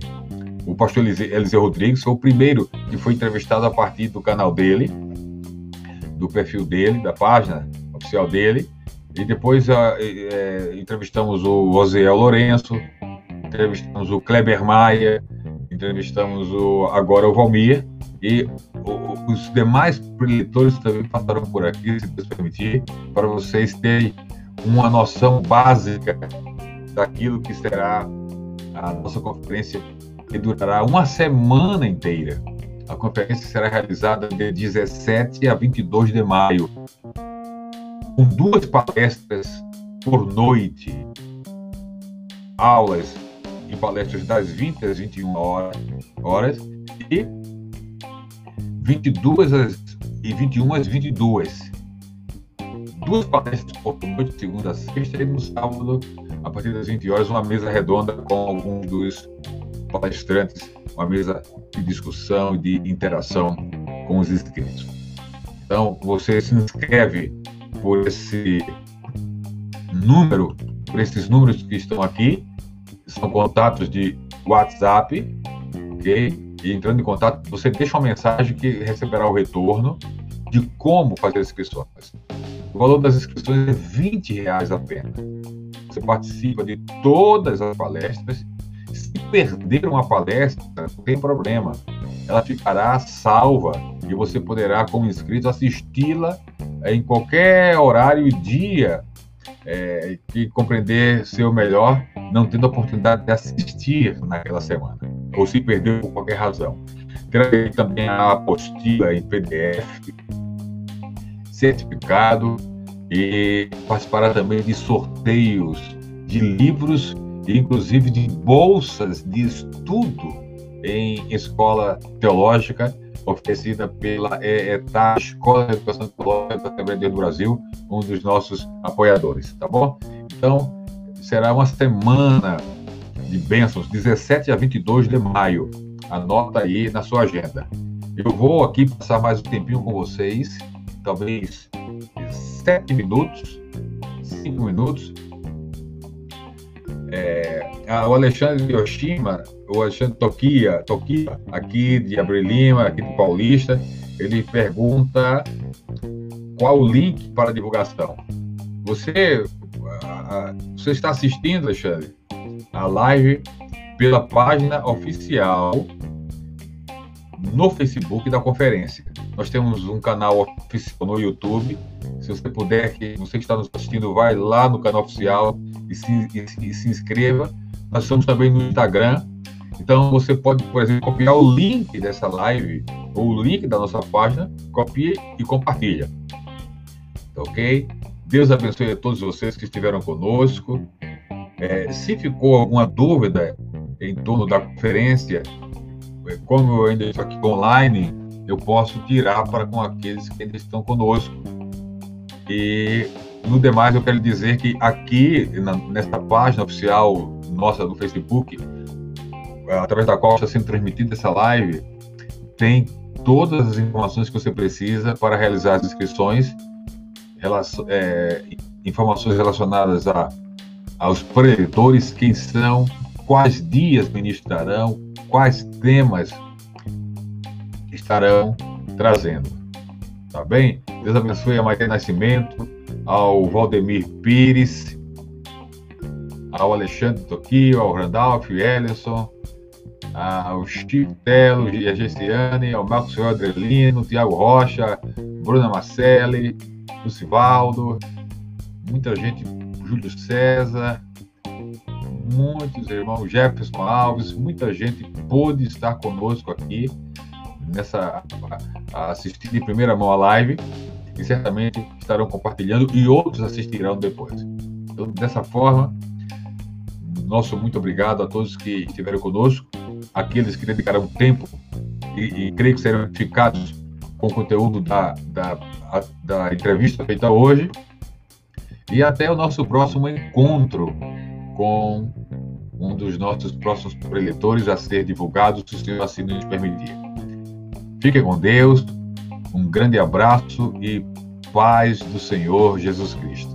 o pastor Eliseu Rodrigues, foi o primeiro que foi entrevistado a partir do canal dele, do perfil dele, da página oficial dele. E depois é, entrevistamos o Osiel Lourenço, entrevistamos o Kleber Maia, entrevistamos o, agora o Valmir. E os demais preletores também passaram por aqui, se Deus permitir, para vocês terem uma noção básica daquilo que será a nossa conferência, que durará uma semana inteira. A conferência será realizada de 17 a 22 de maio, com duas palestras por noite, aulas e palestras das 20 às 21 horas, horas e 22 às, e 21 às 22. Duas palestras por noite, segunda a sexta, e no sábado, a partir das 20 horas, uma mesa redonda com alguns dos palestrantes, uma mesa de discussão e de interação com os inscritos. Então, você se inscreve por esse número, por esses números que estão aqui, são contatos de WhatsApp, ok? E entrando em contato, você deixa uma mensagem que receberá o retorno de como fazer as inscrições. O valor das inscrições é 20 reais apenas. Você participa de todas as palestras. Se perder uma palestra, não tem problema. Ela ficará salva e você poderá, como inscrito, assisti-la em qualquer horário e dia é, que compreender seu melhor, não tendo a oportunidade de assistir naquela semana ou se perdeu por qualquer razão. Terá também a apostila em PDF, certificado e participará também de sorteios de livros e inclusive de bolsas de estudo em escola teológica oferecida pela ETA, Escola de Educação Teológica da Assembleia do Brasil, um dos nossos apoiadores, tá bom? Então, será uma semana de bênçãos, 17 a 22 de maio. Anota aí na sua agenda. Eu vou aqui passar mais um tempinho com vocês, talvez sete minutos, cinco minutos. É, o Alexandre Yoshima, o Alexandre Tokia, Tokia, aqui de Abril Lima, aqui do Paulista, ele pergunta qual o link para divulgação. Você, você está assistindo, Alexandre? a live pela página oficial no Facebook da conferência. Nós temos um canal oficial no YouTube. Se você puder, que você que está nos assistindo, vai lá no canal oficial e se, e, e se inscreva. Nós estamos também no Instagram. Então você pode, por exemplo, copiar o link dessa live ou o link da nossa página, copie e compartilha. Tá ok? Deus abençoe a todos vocês que estiveram conosco. É, se ficou alguma dúvida em torno da conferência, é, como eu ainda estou aqui online, eu posso tirar para com aqueles que ainda estão conosco. E no demais, eu quero dizer que aqui, na, nesta página oficial nossa do Facebook, através da qual está sendo transmitida essa live, tem todas as informações que você precisa para realizar as inscrições, é, informações relacionadas a, aos preletores, quem são, quais dias ministrarão, quais temas estarão trazendo. Tá bem? Deus abençoe a Maria Nascimento, ao Valdemir Pires, ao Alexandre Toquio, ao Randolph Ellison, ao Chico Telo, a Gessiane, ao Marcos Adelino, Tiago Rocha, Bruna Marcelli, Lucivaldo, muita gente, Júlio César, muitos irmãos, Jefferson Alves, muita gente pôde estar conosco aqui nessa assistindo em primeira mão a live e certamente estarão compartilhando e outros assistirão depois. Então, dessa forma, nosso muito obrigado a todos que estiveram conosco, aqueles que dedicaram tempo e, e creio que serão edificados com o conteúdo da, da, da entrevista feita hoje. E até o nosso próximo encontro com um dos nossos próximos preletores a ser divulgado, se o Senhor assim nos permitir. Fiquem com Deus, um grande abraço e paz do Senhor Jesus Cristo.